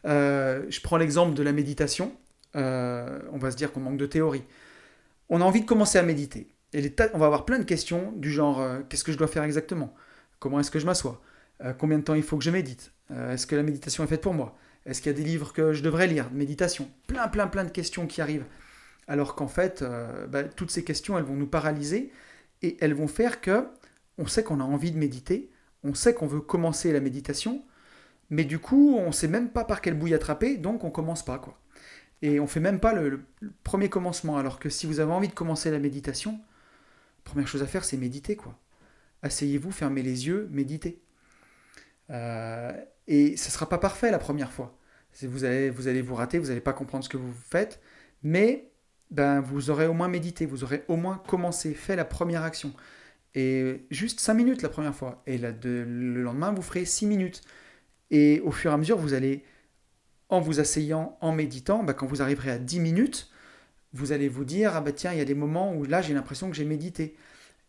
Speaker 1: Euh, je prends l'exemple de la méditation. Euh, on va se dire qu'on manque de théorie. On a envie de commencer à méditer. Et on va avoir plein de questions du genre qu'est-ce que je dois faire exactement? Comment est-ce que je m'assois? Combien de temps il faut que je médite? Est-ce que la méditation est faite pour moi? Est-ce qu'il y a des livres que je devrais lire? Méditation. Plein, plein, plein de questions qui arrivent. Alors qu'en fait, euh, bah, toutes ces questions, elles vont nous paralyser et elles vont faire que on sait qu'on a envie de méditer, on sait qu'on veut commencer la méditation, mais du coup, on ne sait même pas par quelle bouille attraper, donc on commence pas quoi. Et on fait même pas le, premier commencement, alors que si vous avez envie de commencer la méditation, première chose à faire, c'est méditer quoi. Asseyez-vous, fermez les yeux, méditez. Euh, et ce ne sera pas parfait la première fois. Vous allez, vous rater, vous n'allez pas comprendre ce que vous faites, mais ben, vous aurez au moins médité, vous aurez au moins commencé, fait la première action. Et juste 5 minutes la première fois. Et le lendemain, vous ferez 6 minutes. Et au fur et à mesure, vous allez, en vous asseyant, en méditant, bah, quand vous arriverez à 10 minutes, vous allez vous dire, ah bah tiens, il y a des moments où là, j'ai l'impression que j'ai médité.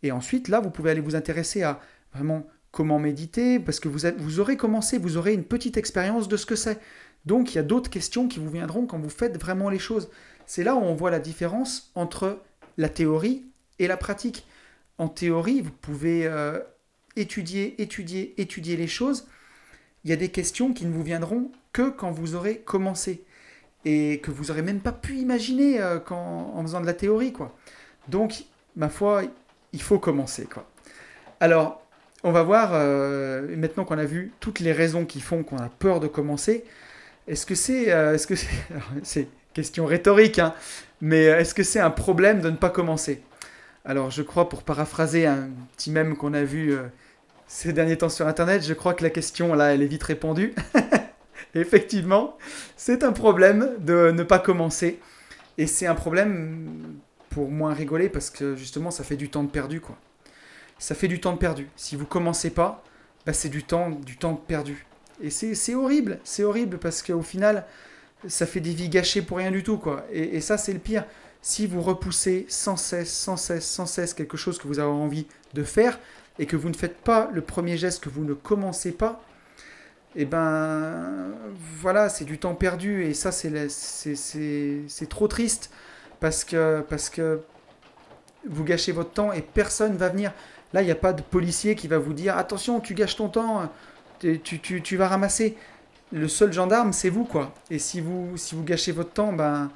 Speaker 1: Et ensuite, là, vous pouvez aller vous intéresser à vraiment comment méditer, parce que vous, vous aurez commencé, vous aurez une petite expérience de ce que c'est. Donc, il y a d'autres questions qui vous viendront quand vous faites vraiment les choses. C'est là où on voit la différence entre la théorie et la pratique. En théorie, vous pouvez euh, étudier, étudier, étudier les choses. Il y a des questions qui ne vous viendront que quand vous aurez commencé et que vous n'aurez même pas pu imaginer euh, en faisant de la théorie. quoi. Donc, ma foi, il faut commencer. quoi. Alors, on va voir, euh, maintenant qu'on a vu toutes les raisons qui font qu'on a peur de commencer, est-ce que c'est... est-ce que [LAUGHS] c'est... question rhétorique, hein, mais est-ce que c'est un problème de ne pas commencer? Alors, je crois, pour paraphraser un petit mème qu'on a vu euh, ces derniers temps sur Internet, je crois que la question, là, elle est vite répondue. [LAUGHS] Effectivement, c'est un problème de ne pas commencer. Et c'est un problème pour moins rigoler parce que justement, ça fait du temps de perdu, quoi. Ça fait du temps perdu. Si vous commencez pas, bah, c'est du temps, du temps perdu. Et c'est horrible, c'est horrible parce qu'au final, ça fait des vies gâchées pour rien du tout, quoi. Et ça, c'est le pire. Si vous repoussez sans cesse, sans cesse, sans cesse quelque chose que vous avez envie de faire et que vous ne faites pas le premier geste, que vous ne commencez pas, eh ben voilà, c'est du temps perdu et ça, c'est trop triste parce que, parce que vous gâchez votre temps et personne va venir. Là, il n'y a pas de policier qui va vous dire attention, tu gâches ton temps, tu, tu, tu vas ramasser le seul gendarme, c'est vous, quoi. Et si vous, si vous gâchez votre temps, ben,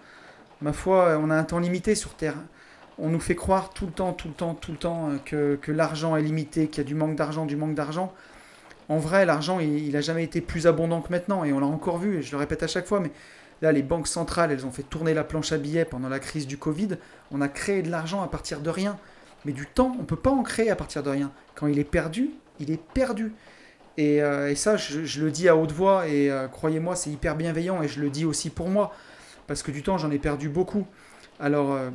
Speaker 1: ma foi, on a un temps limité sur Terre. On nous fait croire tout le temps, tout le temps, tout le temps euh, que, l'argent est limité, qu'il y a du manque d'argent, du manque d'argent. En vrai, l'argent, il n'a jamais été plus abondant que maintenant, et on l'a encore vu, et je le répète à chaque fois, mais là, les banques centrales, elles ont fait tourner la planche à billets pendant la crise du Covid. On a créé de l'argent à partir de rien. Mais du temps, on ne peut pas en créer à partir de rien. Quand il est perdu, il est perdu. Euh, et, ça, je, le dis à haute voix et euh, croyez-moi, c'est hyper bienveillant et je le dis aussi pour moi parce que du temps, j'en ai perdu beaucoup. Alors, euh,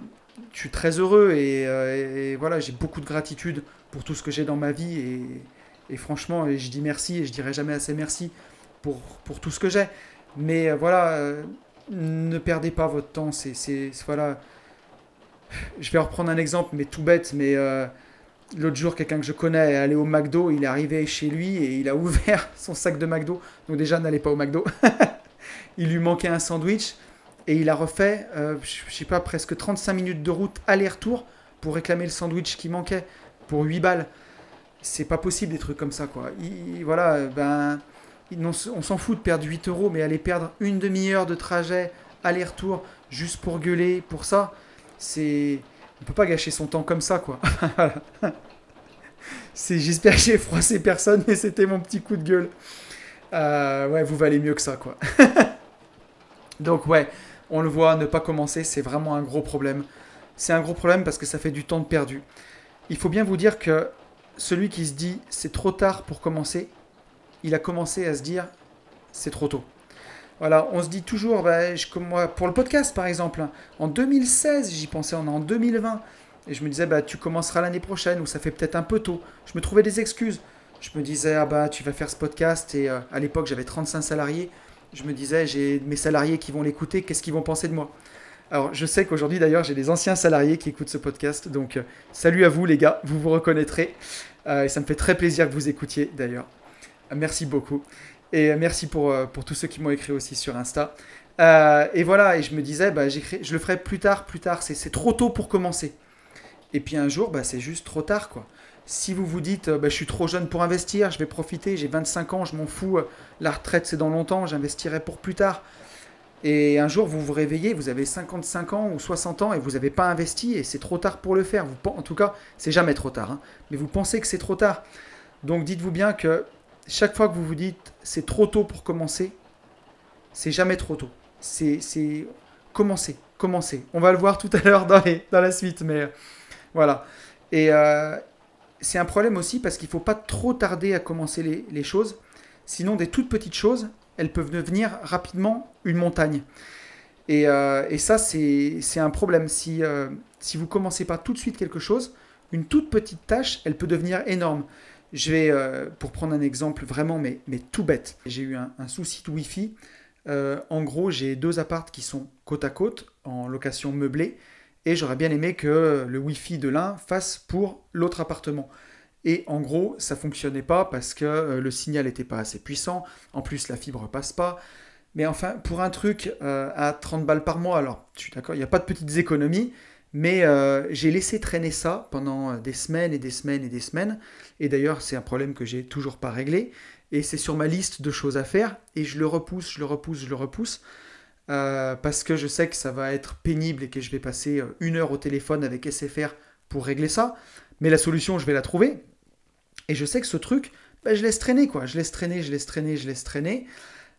Speaker 1: je suis très heureux et, voilà, j'ai beaucoup de gratitude pour tout ce que j'ai dans ma vie franchement, je dis merci et je dirai jamais assez merci pour, pour tout ce que j'ai. Mais voilà, ne perdez pas votre temps. C'est voilà. Je vais reprendre un exemple, mais tout bête, mais L'autre jour, quelqu'un que je connais est allé au McDo, il est arrivé chez lui et il a [LAUGHS] ouvert son sac de McDo. Donc déjà, n'allez pas au McDo. [LAUGHS] il lui manquait un sandwich et il a refait, euh, je sais pas, presque 35 minutes de route aller-retour pour réclamer le sandwich qui manquait pour 8 balles. C'est pas possible des trucs comme ça, quoi. voilà, ben, on s'en fout de perdre 8 euros, mais aller perdre une demi-heure de trajet aller-retour juste pour gueuler, pour ça, c'est on peut pas gâcher son temps comme ça, quoi. [LAUGHS] c'est, j'espère que j'ai froissé personne, mais c'était mon petit coup de gueule. Euh, ouais, vous valez mieux que ça, quoi. [LAUGHS] Donc ouais, on le voit, ne pas commencer, c'est vraiment un gros problème. C'est un gros problème parce que ça fait du temps de perdu. Il faut bien vous dire que celui qui se dit c'est trop tard pour commencer, il a commencé à se dire c'est trop tôt. Voilà, on se dit toujours, bah, moi, pour le podcast par exemple, hein, en 2016, j'y pensais, on est en 2020, et je me disais, bah, tu commenceras l'année prochaine, ou ça fait peut-être un peu tôt. Je me trouvais des excuses. Je me disais, ah bah, tu vas faire ce podcast, et euh, à l'époque, j'avais 35 salariés. Je me disais, j'ai mes salariés qui vont l'écouter, qu'est-ce qu'ils vont penser de moi? Alors, je sais qu'aujourd'hui, d'ailleurs, j'ai des anciens salariés qui écoutent ce podcast, donc euh, salut à vous, les gars, vous vous reconnaîtrez. Euh, et ça me fait très plaisir que vous écoutiez, d'ailleurs. merci beaucoup. Et merci pour, euh, pour tous ceux qui m'ont écrit aussi sur Insta. Euh, et voilà, et je me disais, bah, je le ferai plus tard, plus tard, c'est trop tôt pour commencer. Et puis un jour, bah, c'est juste trop tard, quoi. Si vous vous dites, bah, je suis trop jeune pour investir, je vais profiter, j'ai 25 ans, je m'en fous, la retraite c'est dans longtemps, j'investirai pour plus tard. Et un jour, vous vous réveillez, vous avez 55 ans ou 60 ans et vous n'avez pas investi et c'est trop tard pour le faire. En tout cas, c'est jamais trop tard, hein. mais vous pensez que c'est trop tard. Donc dites-vous bien que chaque fois que vous vous dites c'est trop tôt pour commencer, c'est jamais trop tôt. C'est commencer, commencer. On va le voir tout à l'heure dans, dans la suite, mais euh, voilà. Et euh, c'est un problème aussi parce qu'il ne faut pas trop tarder à commencer les, choses. Sinon, des toutes petites choses, elles peuvent devenir rapidement une montagne. Et, euh, ça, c'est un problème. Si, si vous commencez pas tout de suite quelque chose, une toute petite tâche, elle peut devenir énorme. Je vais, euh, pour prendre un exemple vraiment, mais, mais tout bête, j'ai eu un, souci de Wi-Fi. Euh, en gros, j'ai deux appartes qui sont côte à côte, en location meublée, et j'aurais bien aimé que le Wi-Fi de l'un fasse pour l'autre appartement. Et en gros, ça fonctionnait pas parce que euh, le signal n'était pas assez puissant. En plus, la fibre passe pas. Mais enfin, pour un truc à 30 balles par mois, alors je suis d'accord, il n'y a pas de petites économies, mais euh, j'ai laissé traîner ça pendant des semaines et des semaines et des semaines. Et d'ailleurs, c'est un problème que j'ai toujours pas réglé. Et c'est sur ma liste de choses à faire. Et je le repousse, je le repousse, je le repousse. Euh, parce que je sais que ça va être pénible et que je vais passer euh, une heure au téléphone avec SFR pour régler ça. Mais la solution, je vais la trouver. Et je sais que ce truc, bah, je laisse traîner, quoi. Je laisse traîner, je laisse traîner, je laisse traîner.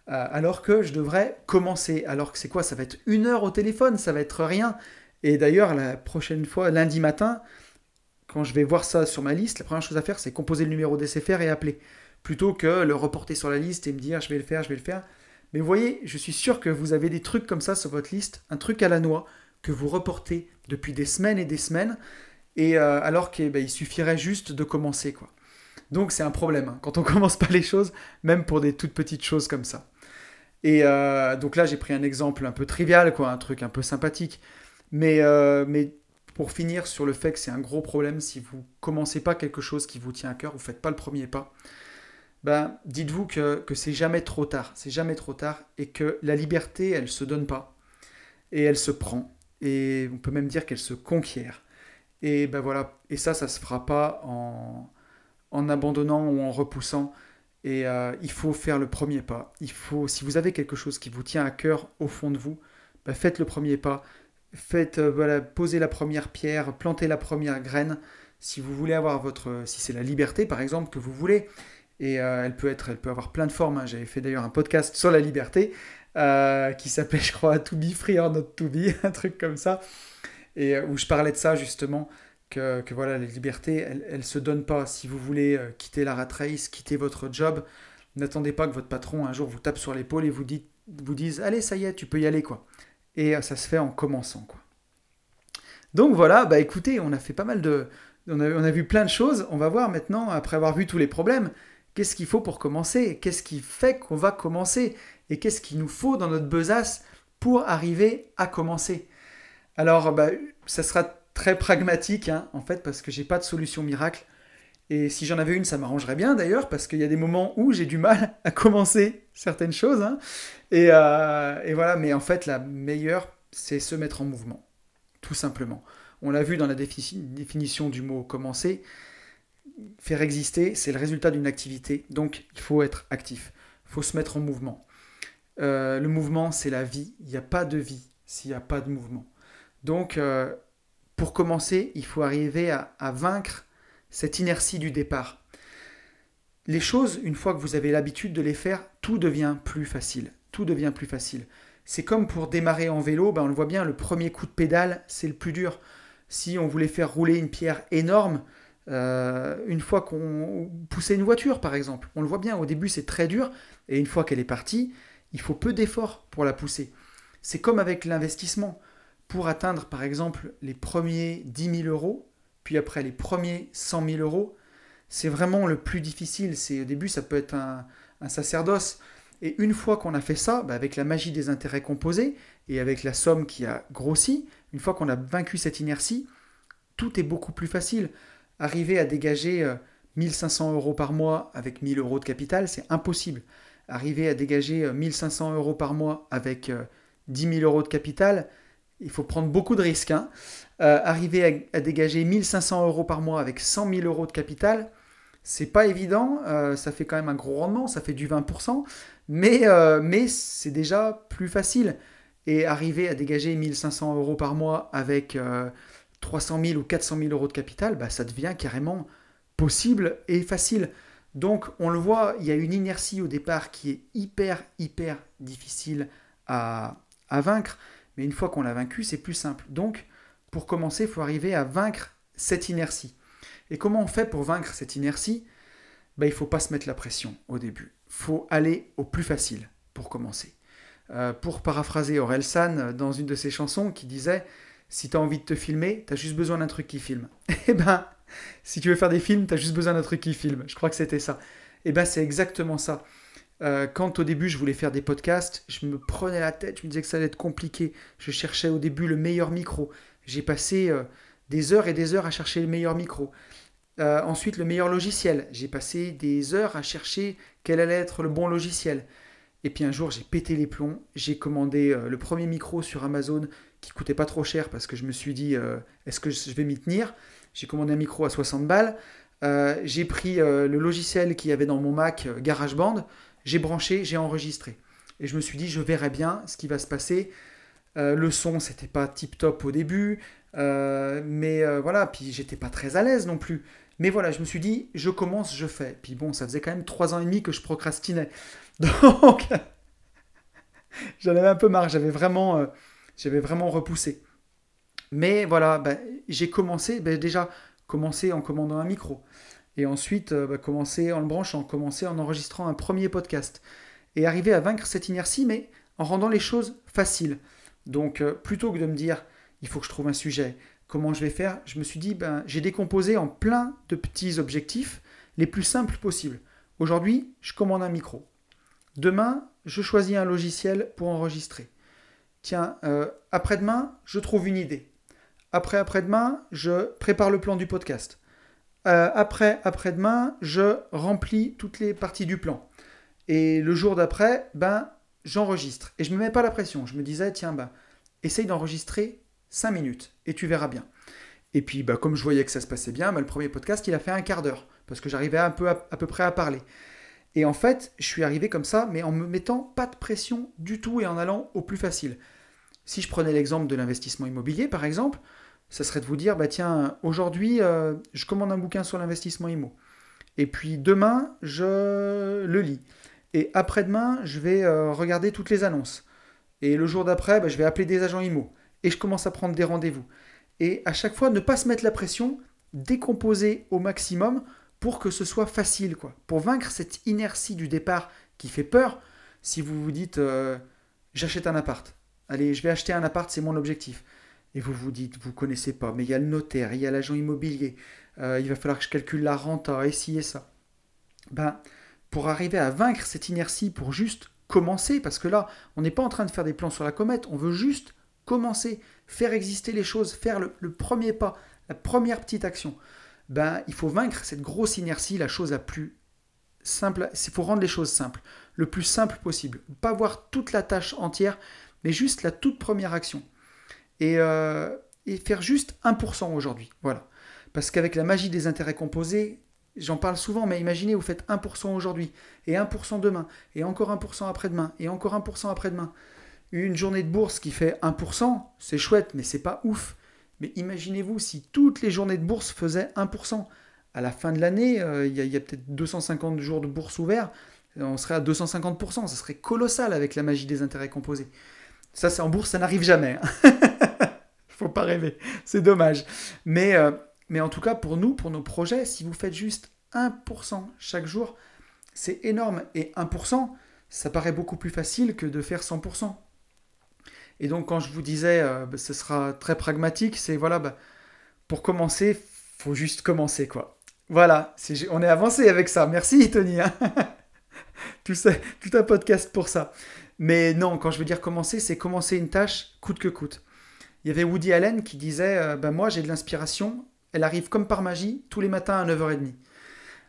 Speaker 1: alors que je devrais commencer. Alors que c'est quoi? Ça va être une heure au téléphone, ça va être rien. Et d'ailleurs, la prochaine fois, lundi matin, quand je vais voir ça sur ma liste, la première chose à faire, c'est composer le numéro d'SFR et appeler. Plutôt que le reporter sur la liste et me dire je vais le faire, je vais le faire. Mais vous voyez, je suis sûr que vous avez des trucs comme ça sur votre liste, un truc à la noix que vous reportez depuis des semaines et des semaines, et euh, alors qu'il ben, suffirait juste de commencer. quoi. Donc c'est un problème, hein, quand on [LAUGHS] commence pas les choses, même pour des toutes petites choses comme ça. Et euh, donc là, j'ai pris un exemple un peu trivial, quoi, un truc un peu sympathique. Mais, euh, mais pour finir sur le fait que c'est un gros problème si vous commencez pas quelque chose qui vous tient à cœur, vous faites pas le premier pas, ben, dites-vous que, que c'est jamais trop tard, c'est jamais trop tard, et que la liberté, elle se donne pas, et elle se prend, et on peut même dire qu'elle se conquiert. Et ben voilà, et ça, ça se fera pas en, en abandonnant ou en repoussant. Et euh, il faut faire le premier pas. Il faut, si vous avez quelque chose qui vous tient à cœur au fond de vous, ben faites le premier pas faites euh, voilà, poser la première pierre, planter la première graine. Si vous voulez avoir votre, si c'est la liberté par exemple que vous voulez, et euh, elle peut être, elle peut avoir plein de formes. Hein. J'avais fait d'ailleurs un podcast sur la liberté qui s'appelait, je crois, To Be Free or Not To Be, [LAUGHS] un truc comme ça, et où je parlais de ça justement. Que, voilà, la liberté, elle, ne se donne pas. Si vous voulez quitter la rat race, quitter votre job, n'attendez pas que votre patron un jour vous tape sur l'épaule et vous, dit, vous dise allez ça y est, tu peux y aller quoi et euh, ça se fait en commençant. Quoi. Donc voilà, bah écoutez, on a fait pas mal de... On a, on a vu plein de choses, on va voir maintenant, après avoir vu tous les problèmes, qu'est-ce qu'il faut pour commencer, qu'est-ce qui fait qu'on va commencer, et qu'est-ce qu'il nous faut dans notre besace pour arriver à commencer. Alors, bah, ça sera très pragmatique, hein, en fait, parce que j'ai pas de solution miracle. Et si j'en avais une, ça m'arrangerait bien d'ailleurs, parce qu'il y a des moments où j'ai du mal [LAUGHS] à commencer certaines choses. Hein. Euh, et, voilà, mais en fait, la meilleure, c'est se mettre en mouvement, tout simplement. On l'a vu dans la définition du mot commencer. Faire exister, c'est le résultat d'une activité, donc il faut être actif, il faut se mettre en mouvement. Euh, le mouvement, c'est la vie. Il n'y a pas de vie s'il n'y a pas de mouvement. Donc, euh, pour commencer, il faut arriver à vaincre cette inertie du départ. Les choses, une fois que vous avez l'habitude de les faire, tout devient plus facile. Tout devient plus facile. C'est comme pour démarrer en vélo, ben on le voit bien, le premier coup de pédale, c'est le plus dur. Si on voulait faire rouler une pierre énorme, euh, une fois qu'on poussait une voiture, par exemple, on le voit bien, au début c'est très dur, et une fois qu'elle est partie, il faut peu d'efforts pour la pousser. C'est comme avec l'investissement. Pour atteindre, par exemple, les premiers 10 000 euros, puis après les premiers 100 000 euros, c'est vraiment le plus difficile. C'est Au début, ça peut être un, sacerdoce. Et une fois qu'on a fait ça, bah, avec la magie des intérêts composés et avec la somme qui a grossi, une fois qu'on a vaincu cette inertie, tout est beaucoup plus facile. Arriver à dégager 1500 euh, euros par mois avec 1000 euros de capital, c'est impossible. Arriver à dégager 1500 euh, euros par mois avec 10 euh, 000 euros de capital, il faut prendre beaucoup de risques. Hein. Euh, arriver à, dégager 1500 euros par mois avec 100 000 euros de capital, c'est pas évident. Euh, ça fait quand même un gros rendement, ça fait du 20%, mais, euh, mais c'est déjà plus facile. Et arriver à dégager 1500 euros par mois avec 300 000 ou 400 000 euros de capital, bah, ça devient carrément possible et facile. Donc on le voit, il y a une inertie au départ qui est hyper, hyper difficile à, à vaincre. Mais une fois qu'on l'a vaincu, c'est plus simple. Donc, pour commencer, il faut arriver à vaincre cette inertie. Et comment on fait pour vaincre cette inertie? Ben, Il ne faut pas se mettre la pression au début. Il faut aller au plus facile pour commencer. Euh, pour paraphraser Aurel San euh, dans une de ses chansons qui disait Si tu as envie de te filmer, tu as juste besoin d'un truc qui filme. [LAUGHS] Eh ben, si tu veux faire des films, tu as juste besoin d'un truc qui filme. Je crois que c'était ça. Et ben c'est exactement ça. Euh, quand au début je voulais faire des podcasts, je me prenais la tête, je me disais que ça allait être compliqué. Je cherchais au début le meilleur micro. J'ai passé euh, des heures et des heures à chercher le meilleur micro. Euh, ensuite, le meilleur logiciel. J'ai passé des heures à chercher quel allait être le bon logiciel. Et puis un jour, j'ai pété les plombs. J'ai commandé le premier micro sur Amazon qui coûtait pas trop cher parce que je me suis dit, est-ce que je vais m'y tenir? J'ai commandé un micro à 60 balles. j'ai pris le logiciel qu'il y avait dans mon Mac, GarageBand j'ai branché, j'ai enregistré. Et je me suis dit, je verrai bien ce qui va se passer. Euh, le son, c'était pas tip top au début, euh, mais euh, voilà, puis j'étais pas très à l'aise non plus. Mais voilà, je me suis dit, je commence, je fais. Puis bon, ça faisait quand même trois ans et demi que je procrastinais. [LAUGHS] Donc, j'en avais un peu marre, j'avais vraiment, j'avais vraiment repoussé. Mais voilà, ben, j'ai commencé, ben, déjà, commencé en commandant un micro et ensuite euh, bah, commencer en le branchant, commencer en enregistrant un premier podcast, et arriver à vaincre cette inertie, mais en rendant les choses faciles. Donc euh, plutôt que de me dire, il faut que je trouve un sujet, comment je vais faire, je me suis dit, ben, j'ai décomposé en plein de petits objectifs les plus simples possibles. Aujourd'hui, je commande un micro. Demain, je choisis un logiciel pour enregistrer. Tiens, euh, après-demain, je trouve une idée. Après après-demain, je prépare le plan du podcast. Euh, après, après-demain, je remplis toutes les parties du plan. Et le jour d'après, ben, j'enregistre. Et je ne me mets pas la pression. Je me disais, tiens, ben, essaye d'enregistrer 5 minutes et tu verras bien. Et puis, ben, comme je voyais que ça se passait bien, ben, le premier podcast, il a fait un quart d'heure parce que j'arrivais un peu à, peu près à parler. Et en fait, je suis arrivé comme ça, mais en me mettant pas de pression du tout et en allant au plus facile. Si je prenais l'exemple de l'investissement immobilier, par exemple, ça serait de vous dire, bah tiens, aujourd'hui, euh, je commande un bouquin sur l'investissement IMO. Et puis demain, je le lis. Et après-demain, je vais euh, regarder toutes les annonces. Et le jour d'après, bah, je vais appeler des agents IMO. Et je commence à prendre des rendez-vous. Et à chaque fois, ne pas se mettre la pression, décomposer au maximum pour que ce soit facile, quoi. Pour vaincre cette inertie du départ qui fait peur, si vous vous dites, euh, j'achète un appart. Allez, je vais acheter un appart, c'est mon objectif et vous vous dites, vous connaissez pas, mais il y a le notaire, il y a l'agent immobilier, euh, il va falloir que je calcule la renta, et et ça. Ben, pour arriver à vaincre cette inertie, pour juste commencer, parce que là, on n'est pas en train de faire des plans sur la comète, on veut juste commencer, faire exister les choses, faire le, premier pas, la première petite action. Ben, il faut vaincre cette grosse inertie, la chose la plus simple, il faut rendre les choses simples, le plus simple possible. Pas voir toute la tâche entière, mais juste la toute première action. Euh, et, faire juste 1% aujourd'hui. Voilà. Parce qu'avec la magie des intérêts composés, j'en parle souvent, mais imaginez, vous faites 1% aujourd'hui, et 1% demain, et encore 1% après-demain, et encore 1% après-demain. Une journée de bourse qui fait 1%, c'est chouette, mais c'est pas ouf. Mais imaginez-vous si toutes les journées de bourse faisaient 1%. À la fin de l'année, euh, il y a, peut-être 250 jours de bourse ouverts, on serait à 250%. Ça serait colossal avec la magie des intérêts composés. Ça, c'est en bourse, ça n'arrive jamais. Hein. [LAUGHS] Pas rêver. [LAUGHS] C'est dommage. Mais, euh, mais en tout cas, pour nous, pour nos projets, si vous faites juste 1% chaque jour, c'est énorme. Et 1%, ça paraît beaucoup plus facile que de faire 100%. Et donc, quand je vous disais, euh, bah, ce sera très pragmatique, c'est voilà, bah, pour commencer, faut juste commencer, quoi. Voilà, on est avancé avec ça. Merci, Tony. Hein. [LAUGHS] tout, ça, tout un podcast pour ça. Mais non, quand je veux dire commencer, c'est commencer une tâche coûte que coûte. Il y avait Woody Allen qui disait euh, ben Moi, j'ai de l'inspiration, elle arrive comme par magie tous les matins à 9h30.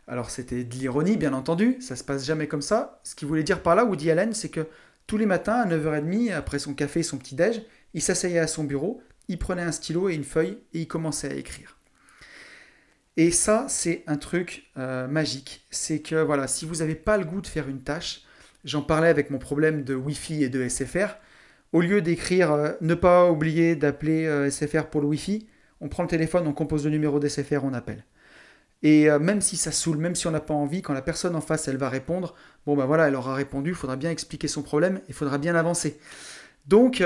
Speaker 1: Alors, c'était de l'ironie, bien entendu, ça se passe jamais comme ça. Ce qu'il voulait dire par là, Woody Allen, c'est que tous les matins à 9h30, après son café et son petit-déj, il s'asseyait à son bureau, il prenait un stylo et une feuille et il commençait à écrire. Et ça, c'est un truc euh, magique. C'est que voilà, si vous n'avez pas le goût de faire une tâche, J'en parlais avec mon problème de Wi-Fi et de SFR. Au lieu d'écrire euh, ne pas oublier d'appeler euh, SFR pour le Wi-Fi, on prend le téléphone, on compose le numéro d'SFR, on appelle. Et euh, même si ça saoule, même si on n'a pas envie, quand la personne en face, elle va répondre, bon ben voilà, elle aura répondu, il faudra bien expliquer son problème, il faudra bien avancer. Donc,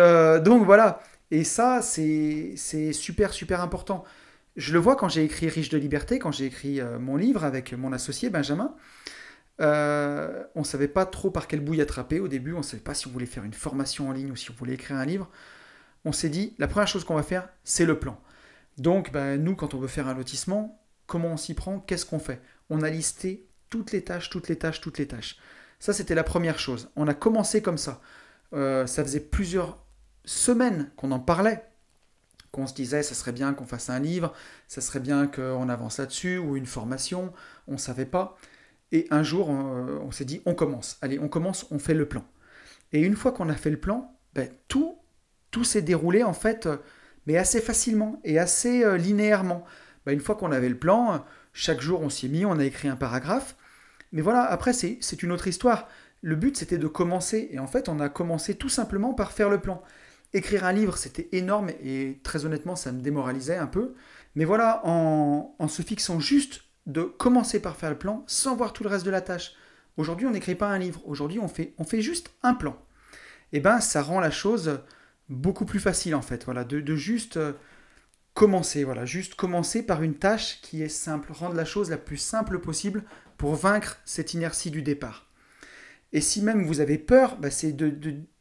Speaker 1: donc voilà, et ça, c'est super, super important. Je le vois quand j'ai écrit Riche de liberté, quand j'ai écrit mon livre avec mon associé Benjamin. Euh, on ne savait pas trop par quelle bouille attraper au début, on ne savait pas si on voulait faire une formation en ligne ou si on voulait écrire un livre. On s'est dit, la première chose qu'on va faire, c'est le plan. Donc, ben, nous, quand on veut faire un lotissement, comment on s'y prend, qu'est-ce qu'on fait? On a listé toutes les tâches, toutes les tâches, toutes les tâches. Ça, c'était la première chose. On a commencé comme ça. Euh, ça faisait plusieurs semaines qu'on en parlait, qu'on se disait, ça serait bien qu'on fasse un livre, ça serait bien qu'on avance là-dessus, ou une formation, on ne savait pas. Et un jour, on, s'est dit, on commence. Allez, on commence, on fait le plan. Et une fois qu'on a fait le plan, ben, tout, s'est déroulé en fait, euh, mais assez facilement et assez euh, linéairement. Ben, une fois qu'on avait le plan, chaque jour on s'y est mis, on a écrit un paragraphe. Mais voilà, après c'est une autre histoire. Le but c'était de commencer. Et en fait, on a commencé tout simplement par faire le plan. Écrire un livre, c'était énorme et très honnêtement, ça me démoralisait un peu. Mais voilà, en se fixant juste de commencer par faire le plan sans voir tout le reste de la tâche. Aujourd'hui, on n'écrit pas un livre. Aujourd'hui, on fait, on fait juste un plan. Et eh ben, ça rend la chose beaucoup plus facile en fait. Voilà, de, juste euh, commencer. Voilà, juste commencer par une tâche qui est simple, rendre la chose la plus simple possible pour vaincre cette inertie du départ. Et si même vous avez peur, bah, c'est de,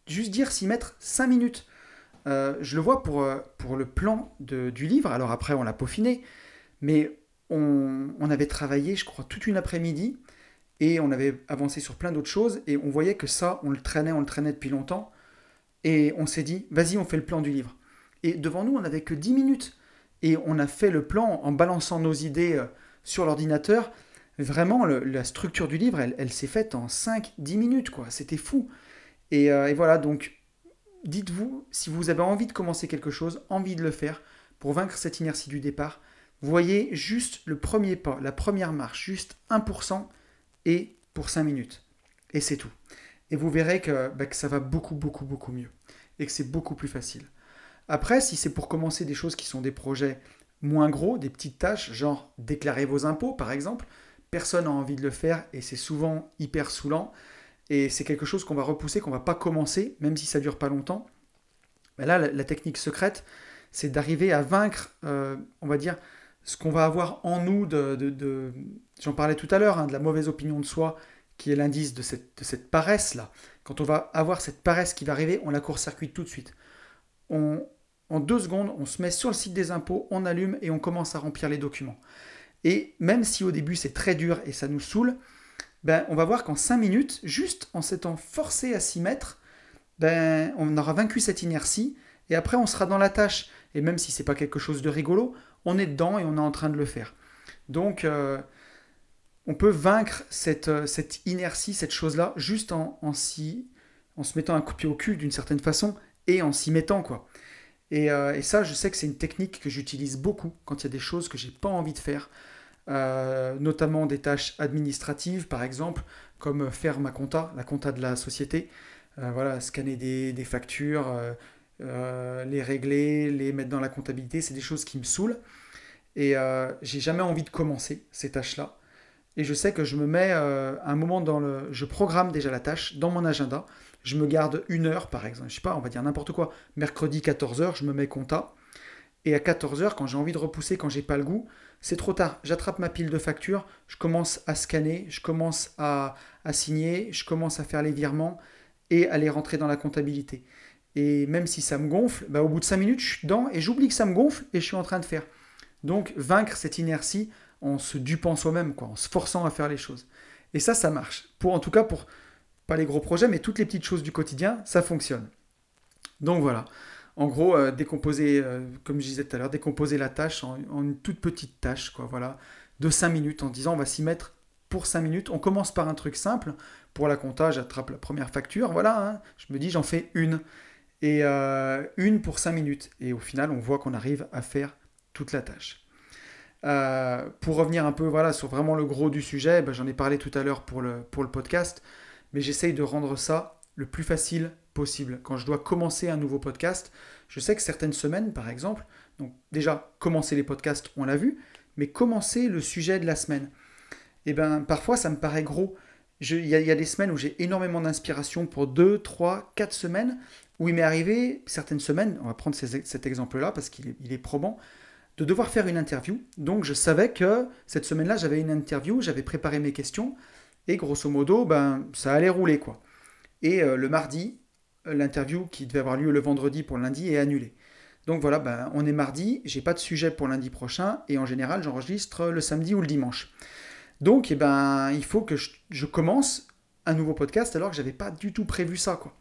Speaker 1: juste dire s'y mettre 5 minutes. Euh, je le vois pour, euh, pour le plan du livre. Alors après, on l'a peaufiné, mais on, avait travaillé, je crois, toute une après-midi et on avait avancé sur plein d'autres choses et on voyait que ça, on le traînait, on le traînait depuis longtemps et on s'est dit, vas-y, on fait le plan du livre. Et devant nous, on n'avait que 10 minutes et on a fait le plan en balançant nos idées euh, sur l'ordinateur. Vraiment, la structure du livre, elle, s'est faite en 5-10 minutes, quoi. C'était fou. Euh, et voilà, donc, dites-vous, si vous avez envie de commencer quelque chose, envie de le faire, pour vaincre cette inertie du départ, voyez juste le premier pas, la première marche, juste 1% et pour 5 minutes. Et c'est tout. Et vous verrez bah, que, ça va beaucoup, beaucoup, beaucoup mieux. Et que c'est beaucoup plus facile. Après, si c'est pour commencer des choses qui sont des projets moins gros, des petites tâches, genre déclarer vos impôts par exemple, personne n'a envie de le faire et c'est souvent hyper saoulant. Et c'est quelque chose qu'on va repousser, qu'on va pas commencer, même si ça dure pas longtemps. Mais là, la, technique secrète, c'est d'arriver à vaincre, euh, on va dire, ce qu'on va avoir en nous de, j'en parlais tout à l'heure, hein, de la mauvaise opinion de soi, qui est l'indice de cette, paresse-là. Quand on va avoir cette paresse qui va arriver, on la court-circuite tout de suite. En deux secondes, on se met sur le site des impôts, on allume et on commence à remplir les documents. Et même si au début c'est très dur et ça nous saoule, ben, on va voir qu'en cinq minutes, juste en s'étant forcé à s'y mettre, ben, on aura vaincu cette inertie et après on sera dans la tâche. Et même si c'est pas quelque chose de rigolo, on est dedans et on est en train de le faire. Donc, euh, on peut vaincre cette, euh, cette inertie, cette chose-là, juste en, se mettant un coup de pied au cul d'une certaine façon et en s'y mettant, quoi. Et, euh, et, ça, je sais que c'est une technique que j'utilise beaucoup quand il y a des choses que j'ai pas envie de faire, notamment des tâches administratives, par exemple, comme faire ma compta, la compta de la société. voilà, scanner des factures, euh, les régler, les mettre dans la comptabilité, c'est des choses qui me saoulent. Et euh, j'ai jamais envie de commencer ces tâches-là. Et je sais que je me mets euh, un moment dans le. Je programme déjà la tâche dans mon agenda. Je me garde une heure, par exemple. Je sais pas, on va dire n'importe quoi. Mercredi 14h, je me mets compta. Et à 14h, quand j'ai envie de repousser, quand j'ai pas le goût, c'est trop tard. J'attrape ma pile de factures, je commence à scanner, je commence à, à signer, je commence à faire les virements et à les rentrer dans la comptabilité. Et même si ça me gonfle, bah, au bout de 5 minutes, je suis dedans et j'oublie que ça me gonfle et je suis en train de faire. Donc vaincre cette inertie en se dupant soi-même, quoi, en se forçant à faire les choses. Et ça, ça marche. Pour, en tout cas, pour pas les gros projets, mais toutes les petites choses du quotidien, ça fonctionne. Donc voilà. En gros, euh, décomposer, euh, comme je disais tout à l'heure, décomposer la tâche en, une toute petite tâche, quoi, voilà, de 5 minutes, en disant on va s'y mettre pour 5 minutes. On commence par un truc simple. Pour la compta, j'attrape la première facture, voilà, hein. je me dis j'en fais une et euh, une pour 5 minutes. Et au final, on voit qu'on arrive à faire toute la tâche. Euh, pour revenir un peu voilà, sur vraiment le gros du sujet, ben, j'en ai parlé tout à l'heure pour le, pour le podcast, mais j'essaye de rendre ça le plus facile possible. Quand je dois commencer un nouveau podcast, je sais que certaines semaines, par exemple, donc déjà commencer les podcasts, on l'a vu, mais commencer le sujet de la semaine. Et eh ben parfois ça me paraît gros. Il y, y, a des semaines où j'ai énormément d'inspiration pour 2, 3, 4 semaines, où il m'est arrivé certaines semaines, on va prendre cet exemple-là parce qu'il est, probant, de devoir faire une interview. Donc je savais que cette semaine-là, j'avais une interview, j'avais préparé mes questions, et grosso modo, ben, ça allait rouler. quoi. Et euh, le mardi, l'interview qui devait avoir lieu le vendredi pour lundi est annulée. Donc voilà, ben, on est mardi, j'ai pas de sujet pour lundi prochain, et en général, j'enregistre le samedi ou le dimanche. Donc, eh ben, il faut que je, commence un nouveau podcast alors que j'avais pas du tout prévu ça, quoi.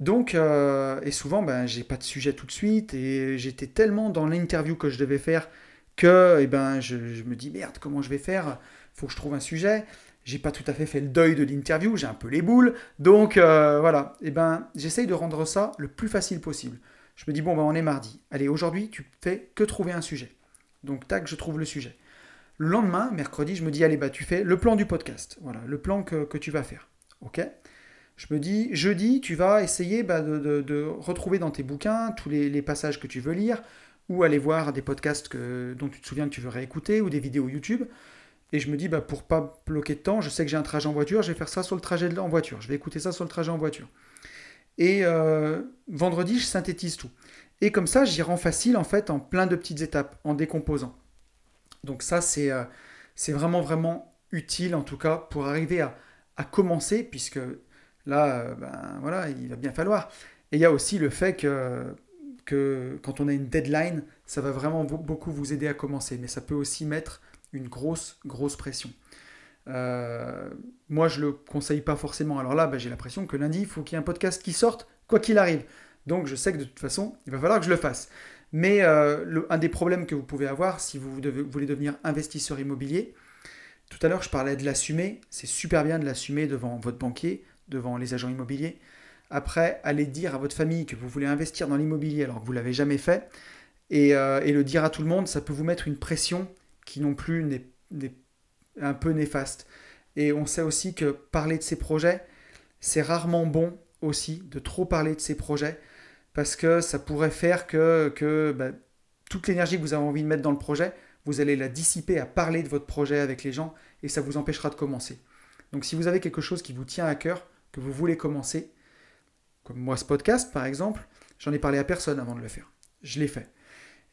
Speaker 1: Donc, euh, et souvent, ben, j'ai pas de sujet tout de suite, et j'étais tellement dans l'interview que je devais faire que, eh ben, je, me dis merde, comment je vais faire? Faut que je trouve un sujet. J'ai pas tout à fait fait le deuil de l'interview, j'ai un peu les boules, donc euh, voilà. Eh ben, j'essaye de rendre ça le plus facile possible. Je me dis bon, ben, on est mardi. Allez, aujourd'hui, tu fais que trouver un sujet. Donc, tac, je trouve le sujet. Le lendemain, mercredi, je me dis, allez, bah, tu fais le plan du podcast. Voilà, le plan que, tu vas faire. OK? Je me dis, jeudi, tu vas essayer bah, de, retrouver dans tes bouquins tous les, passages que tu veux lire, ou aller voir des podcasts que, dont tu te souviens que tu veux réécouter, ou des vidéos YouTube. Et je me dis, bah, pour pas bloquer de temps, je sais que j'ai un trajet en voiture, je vais faire ça sur le trajet en voiture. Je vais écouter ça sur le trajet en voiture. Et euh, vendredi, je synthétise tout. Et comme ça, j'y rends facile, en fait, en plein de petites étapes, en décomposant. Donc ça, euh, c'est vraiment, vraiment utile, en tout cas, pour arriver à, commencer, puisque là, euh, ben, voilà, il va bien falloir. Et il y a aussi le fait que, quand on a une deadline, ça va vraiment beaucoup vous aider à commencer, mais ça peut aussi mettre une grosse, grosse pression. Euh, moi, je le conseille pas forcément. Alors là, ben, j'ai l'impression que lundi, il faut qu'il y ait un podcast qui sorte, quoi qu'il arrive. Donc je sais que de toute façon, il va falloir que je le fasse. Mais euh, un des problèmes que vous pouvez avoir si vous voulez devenir investisseur immobilier, tout à l'heure je parlais de l'assumer, c'est super bien de l'assumer devant votre banquier, devant les agents immobiliers. Après, allez dire à votre famille que vous voulez investir dans l'immobilier alors que vous ne l'avez jamais fait, euh, et, le dire à tout le monde, ça peut vous mettre une pression qui non plus n'est un peu néfaste. Et on sait aussi que parler de ses projets, c'est rarement bon aussi de trop parler de ses projets parce que ça pourrait faire que, bah, toute l'énergie que vous avez envie de mettre dans le projet, vous allez la dissiper à parler de votre projet avec les gens et ça vous empêchera de commencer. Donc si vous avez quelque chose qui vous tient à cœur, que vous voulez commencer, comme moi ce podcast par exemple, j'en ai parlé à personne avant de le faire. Je l'ai fait.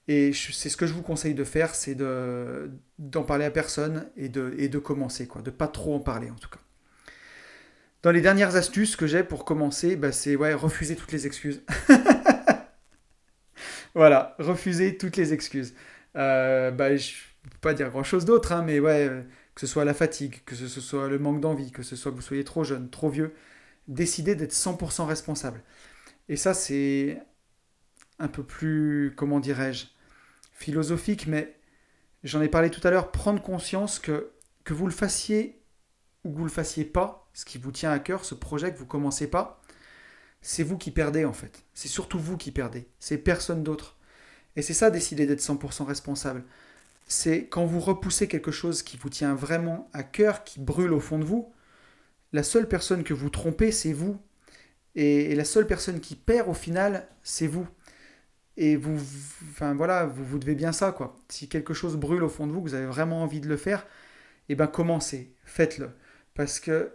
Speaker 1: Et c'est ce que je vous conseille de faire, c'est d'en parler à personne et de, et de commencer, quoi, de pas trop en parler en tout cas. Dans les dernières astuces que j'ai pour commencer, bah, c'est ouais, refuser toutes les excuses. [LAUGHS] voilà, refuser toutes les excuses. Euh, bah, je ne peux pas dire grand-chose d'autre, hein, mais ouais, que ce soit la fatigue, que ce soit le manque d'envie, que ce soit que vous soyez trop jeune, trop vieux, décidez d'être 100% responsable. Et ça, c'est un peu plus, comment dirais-je, philosophique, mais j'en ai parlé tout à l'heure, prendre conscience que, que vous le fassiez ou que vous le fassiez pas, ce qui vous tient à cœur, ce projet que vous commencez pas, c'est vous qui perdez en fait. C'est surtout vous qui perdez. C'est personne d'autre. Et c'est ça décider d'être 100% responsable. C'est quand vous repoussez quelque chose qui vous tient vraiment à cœur, qui brûle au fond de vous, la seule personne que vous trompez, c'est vous. Et, la seule personne qui perd au final, c'est vous. Et vous, enfin voilà, vous, vous devez bien ça quoi. Si quelque chose brûle au fond de vous, que vous avez vraiment envie de le faire, eh ben commencez, faites-le. Parce que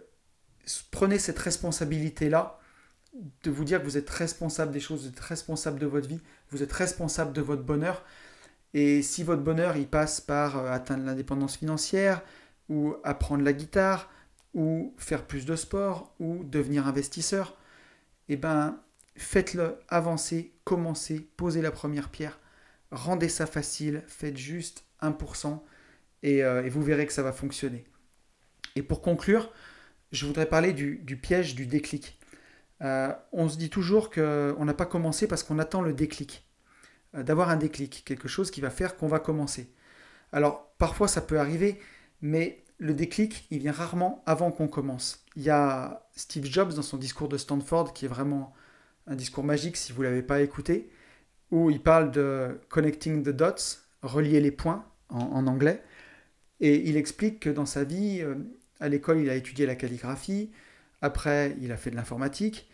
Speaker 1: prenez cette responsabilité-là de vous dire que vous êtes responsable des choses, vous êtes responsable de votre vie, vous êtes responsable de votre bonheur. Et si votre bonheur, il passe par euh, atteindre l'indépendance financière, ou apprendre la guitare, ou faire plus de sport, ou devenir investisseur, eh ben, faites-le, avancez, commencez, posez la première pierre, rendez ça facile, faites juste 1%, et, euh, et vous verrez que ça va fonctionner. Et pour conclure, je voudrais parler du, piège du déclic. Euh, on se dit toujours qu'on n'a pas commencé parce qu'on attend le déclic. Euh, d'avoir un déclic, quelque chose qui va faire qu'on va commencer. Alors parfois ça peut arriver, mais le déclic, il vient rarement avant qu'on commence. Il y a Steve Jobs dans son discours de Stanford, qui est vraiment un discours magique si vous ne l'avez pas écouté, où il parle de connecting the dots, relier les points en, anglais. Et il explique que dans sa vie, euh, à l'école, il a étudié la calligraphie, après, il a fait de l'informatique,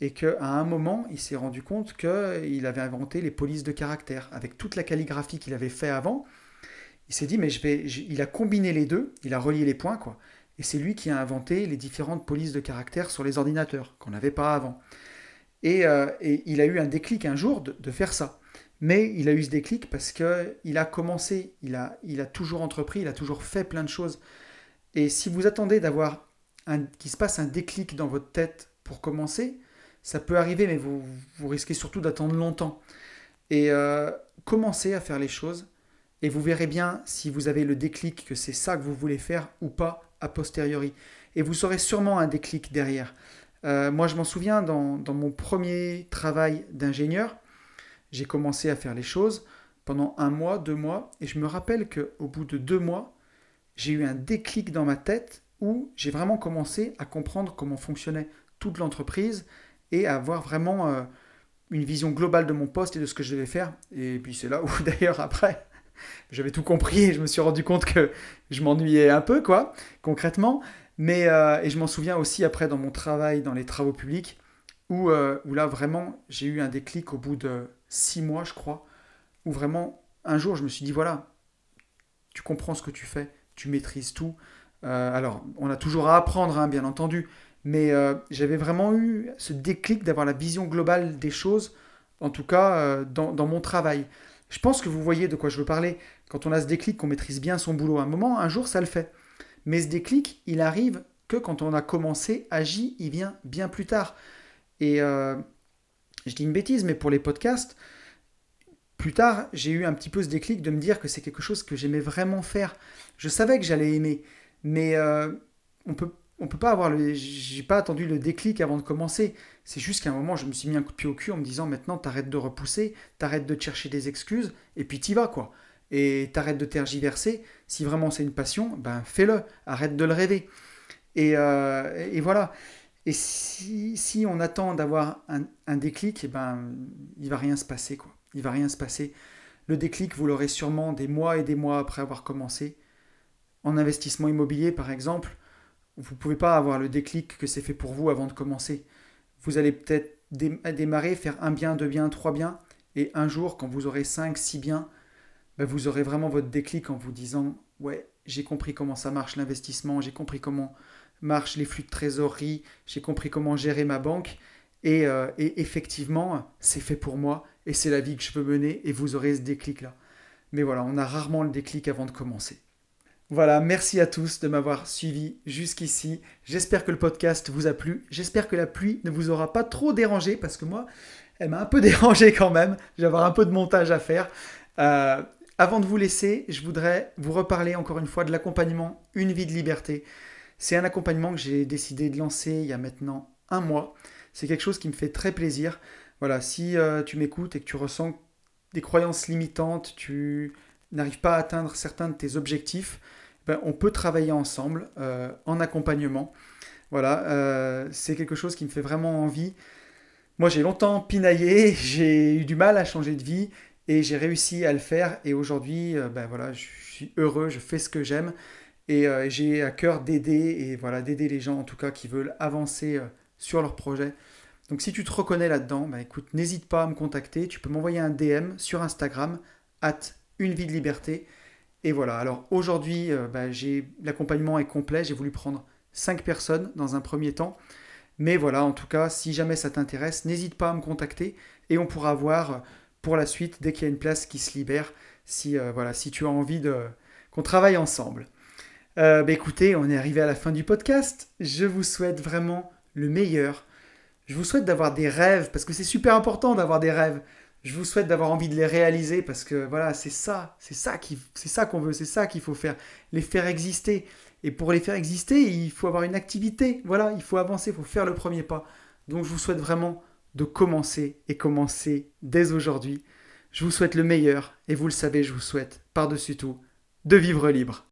Speaker 1: et qu'à un moment, il s'est rendu compte qu'il avait inventé les polices de caractère. Avec toute la calligraphie qu'il avait fait avant, il s'est dit, mais je vais, il a combiné les deux, il a relié les points, quoi. Et c'est lui qui a inventé les différentes polices de caractère sur les ordinateurs, qu'on n'avait pas avant. Et, euh, il a eu un déclic un jour de, faire ça. Mais il a eu ce déclic parce qu'il a commencé, il a, il a toujours entrepris, il a toujours fait plein de choses. Et si vous attendez d'avoir qu'il se passe un déclic dans votre tête pour commencer, ça peut arriver, mais vous, risquez surtout d'attendre longtemps. Et euh, commencez à faire les choses et vous verrez bien si vous avez le déclic que c'est ça que vous voulez faire ou pas a posteriori. Et vous aurez sûrement un déclic derrière. Euh, moi, je m'en souviens, dans, dans, mon premier travail d'ingénieur, j'ai commencé à faire les choses pendant un mois, deux mois, et je me rappelle qu'au bout de deux mois, j'ai eu un déclic dans ma tête où j'ai vraiment commencé à comprendre comment fonctionnait toute l'entreprise et à avoir vraiment euh, une vision globale de mon poste et de ce que je devais faire. Et puis c'est là où [LAUGHS] d'ailleurs après, j'avais tout compris et je me suis rendu compte que je m'ennuyais un peu, quoi, concrètement. Mais, euh, et je m'en souviens aussi après dans mon travail dans les travaux publics, où, euh, où là vraiment j'ai eu un déclic au bout de six mois, je crois, où vraiment un jour je me suis dit voilà, tu comprends ce que tu fais, tu maîtrises tout. Euh, alors, on a toujours à apprendre, hein, bien entendu, mais j'avais vraiment eu ce déclic d'avoir la vision globale des choses, en tout cas dans mon travail. Je pense que vous voyez de quoi je veux parler. Quand on a ce déclic, qu'on maîtrise bien son boulot à un moment, un jour ça le fait. Mais ce déclic, il arrive que quand on a commencé, agi, il vient bien plus tard. Et euh, je dis une bêtise, mais pour les podcasts, plus tard, j'ai eu un petit peu ce déclic de me dire que c'est quelque chose que j'aimais vraiment faire. Je savais que j'allais aimer, mais euh, on peut on peut pas avoir le. J'ai pas attendu le déclic avant de commencer. C'est juste qu'à un moment, je me suis mis un coup de pied au cul en me disant maintenant, t'arrêtes de repousser, t'arrêtes de chercher des excuses, et puis t'y vas, quoi. Et t'arrêtes de tergiverser. Si vraiment c'est une passion, ben fais-le. Arrête de le rêver. Et, euh, voilà. Et si, si on attend d'avoir un, un, déclic, et eh ben, il va rien se passer, quoi. Il va rien se passer. Le déclic, vous l'aurez sûrement des mois et des mois après avoir commencé. En investissement immobilier, par exemple, vous ne pouvez pas avoir le déclic que c'est fait pour vous avant de commencer. Vous allez peut-être démarrer, faire un bien, deux biens, trois biens, et un jour, quand vous aurez cinq, six biens, ben, vous aurez vraiment votre déclic en vous disant Ouais, j'ai compris comment ça marche l'investissement, j'ai compris comment marchent les flux de trésorerie, j'ai compris comment gérer ma banque, et, euh, et effectivement, c'est fait pour moi, et c'est la vie que je veux mener, et vous aurez ce déclic-là. Mais voilà, on a rarement le déclic avant de commencer. Voilà, merci à tous de m'avoir suivi jusqu'ici. J'espère que le podcast vous a plu. J'espère que la pluie ne vous aura pas trop dérangé parce que moi, elle m'a un peu [LAUGHS] dérangé quand même. Je vais avoir un peu de montage à faire. Euh, avant de vous laisser, je voudrais vous reparler encore une fois de l'accompagnement Une vie de liberté. C'est un accompagnement que j'ai décidé de lancer il y a maintenant un mois. C'est quelque chose qui me fait très plaisir. Voilà, si euh, tu m'écoutes et que tu ressens des croyances limitantes, tu n'arrives pas à atteindre certains de tes objectifs, ben, on peut travailler ensemble euh, en accompagnement. Voilà, euh, c'est quelque chose qui me fait vraiment envie. Moi, j'ai longtemps pinaillé, [LAUGHS] j'ai eu du mal à changer de vie et j'ai réussi à le faire. Et aujourd'hui, euh, ben voilà, je suis heureux, je fais ce que j'aime et j'ai à cœur d'aider et voilà d'aider les gens en tout cas qui veulent avancer sur leur projet. Donc, si tu te reconnais là-dedans, ben, écoute, n'hésite pas à me contacter. Tu peux m'envoyer un DM sur Instagram at une vie de liberté et voilà, alors aujourd'hui, euh, bah, l'accompagnement est complet, j'ai voulu prendre 5 personnes dans un premier temps. Mais voilà, en tout cas, si jamais ça t'intéresse, n'hésite pas à me contacter et on pourra voir euh, pour la suite, dès qu'il y a une place qui se libère, si, euh, voilà, si tu as envie qu'on travaille ensemble. bah écoutez, on est arrivé à la fin du podcast. Je vous souhaite vraiment le meilleur. Je vous souhaite d'avoir des rêves, parce que c'est super important d'avoir des rêves je vous souhaite d'avoir envie de les réaliser parce que voilà, c'est ça, c'est ça qui, c'est ça qu'on veut, c'est ça qu'il faut faire, les faire exister. Et pour les faire exister, il faut avoir une activité. Voilà, il faut avancer, il faut faire le premier pas. Donc je vous souhaite vraiment de commencer et commencer dès aujourd'hui. Je vous souhaite le meilleur et vous le savez, je vous souhaite par-dessus tout de vivre libre.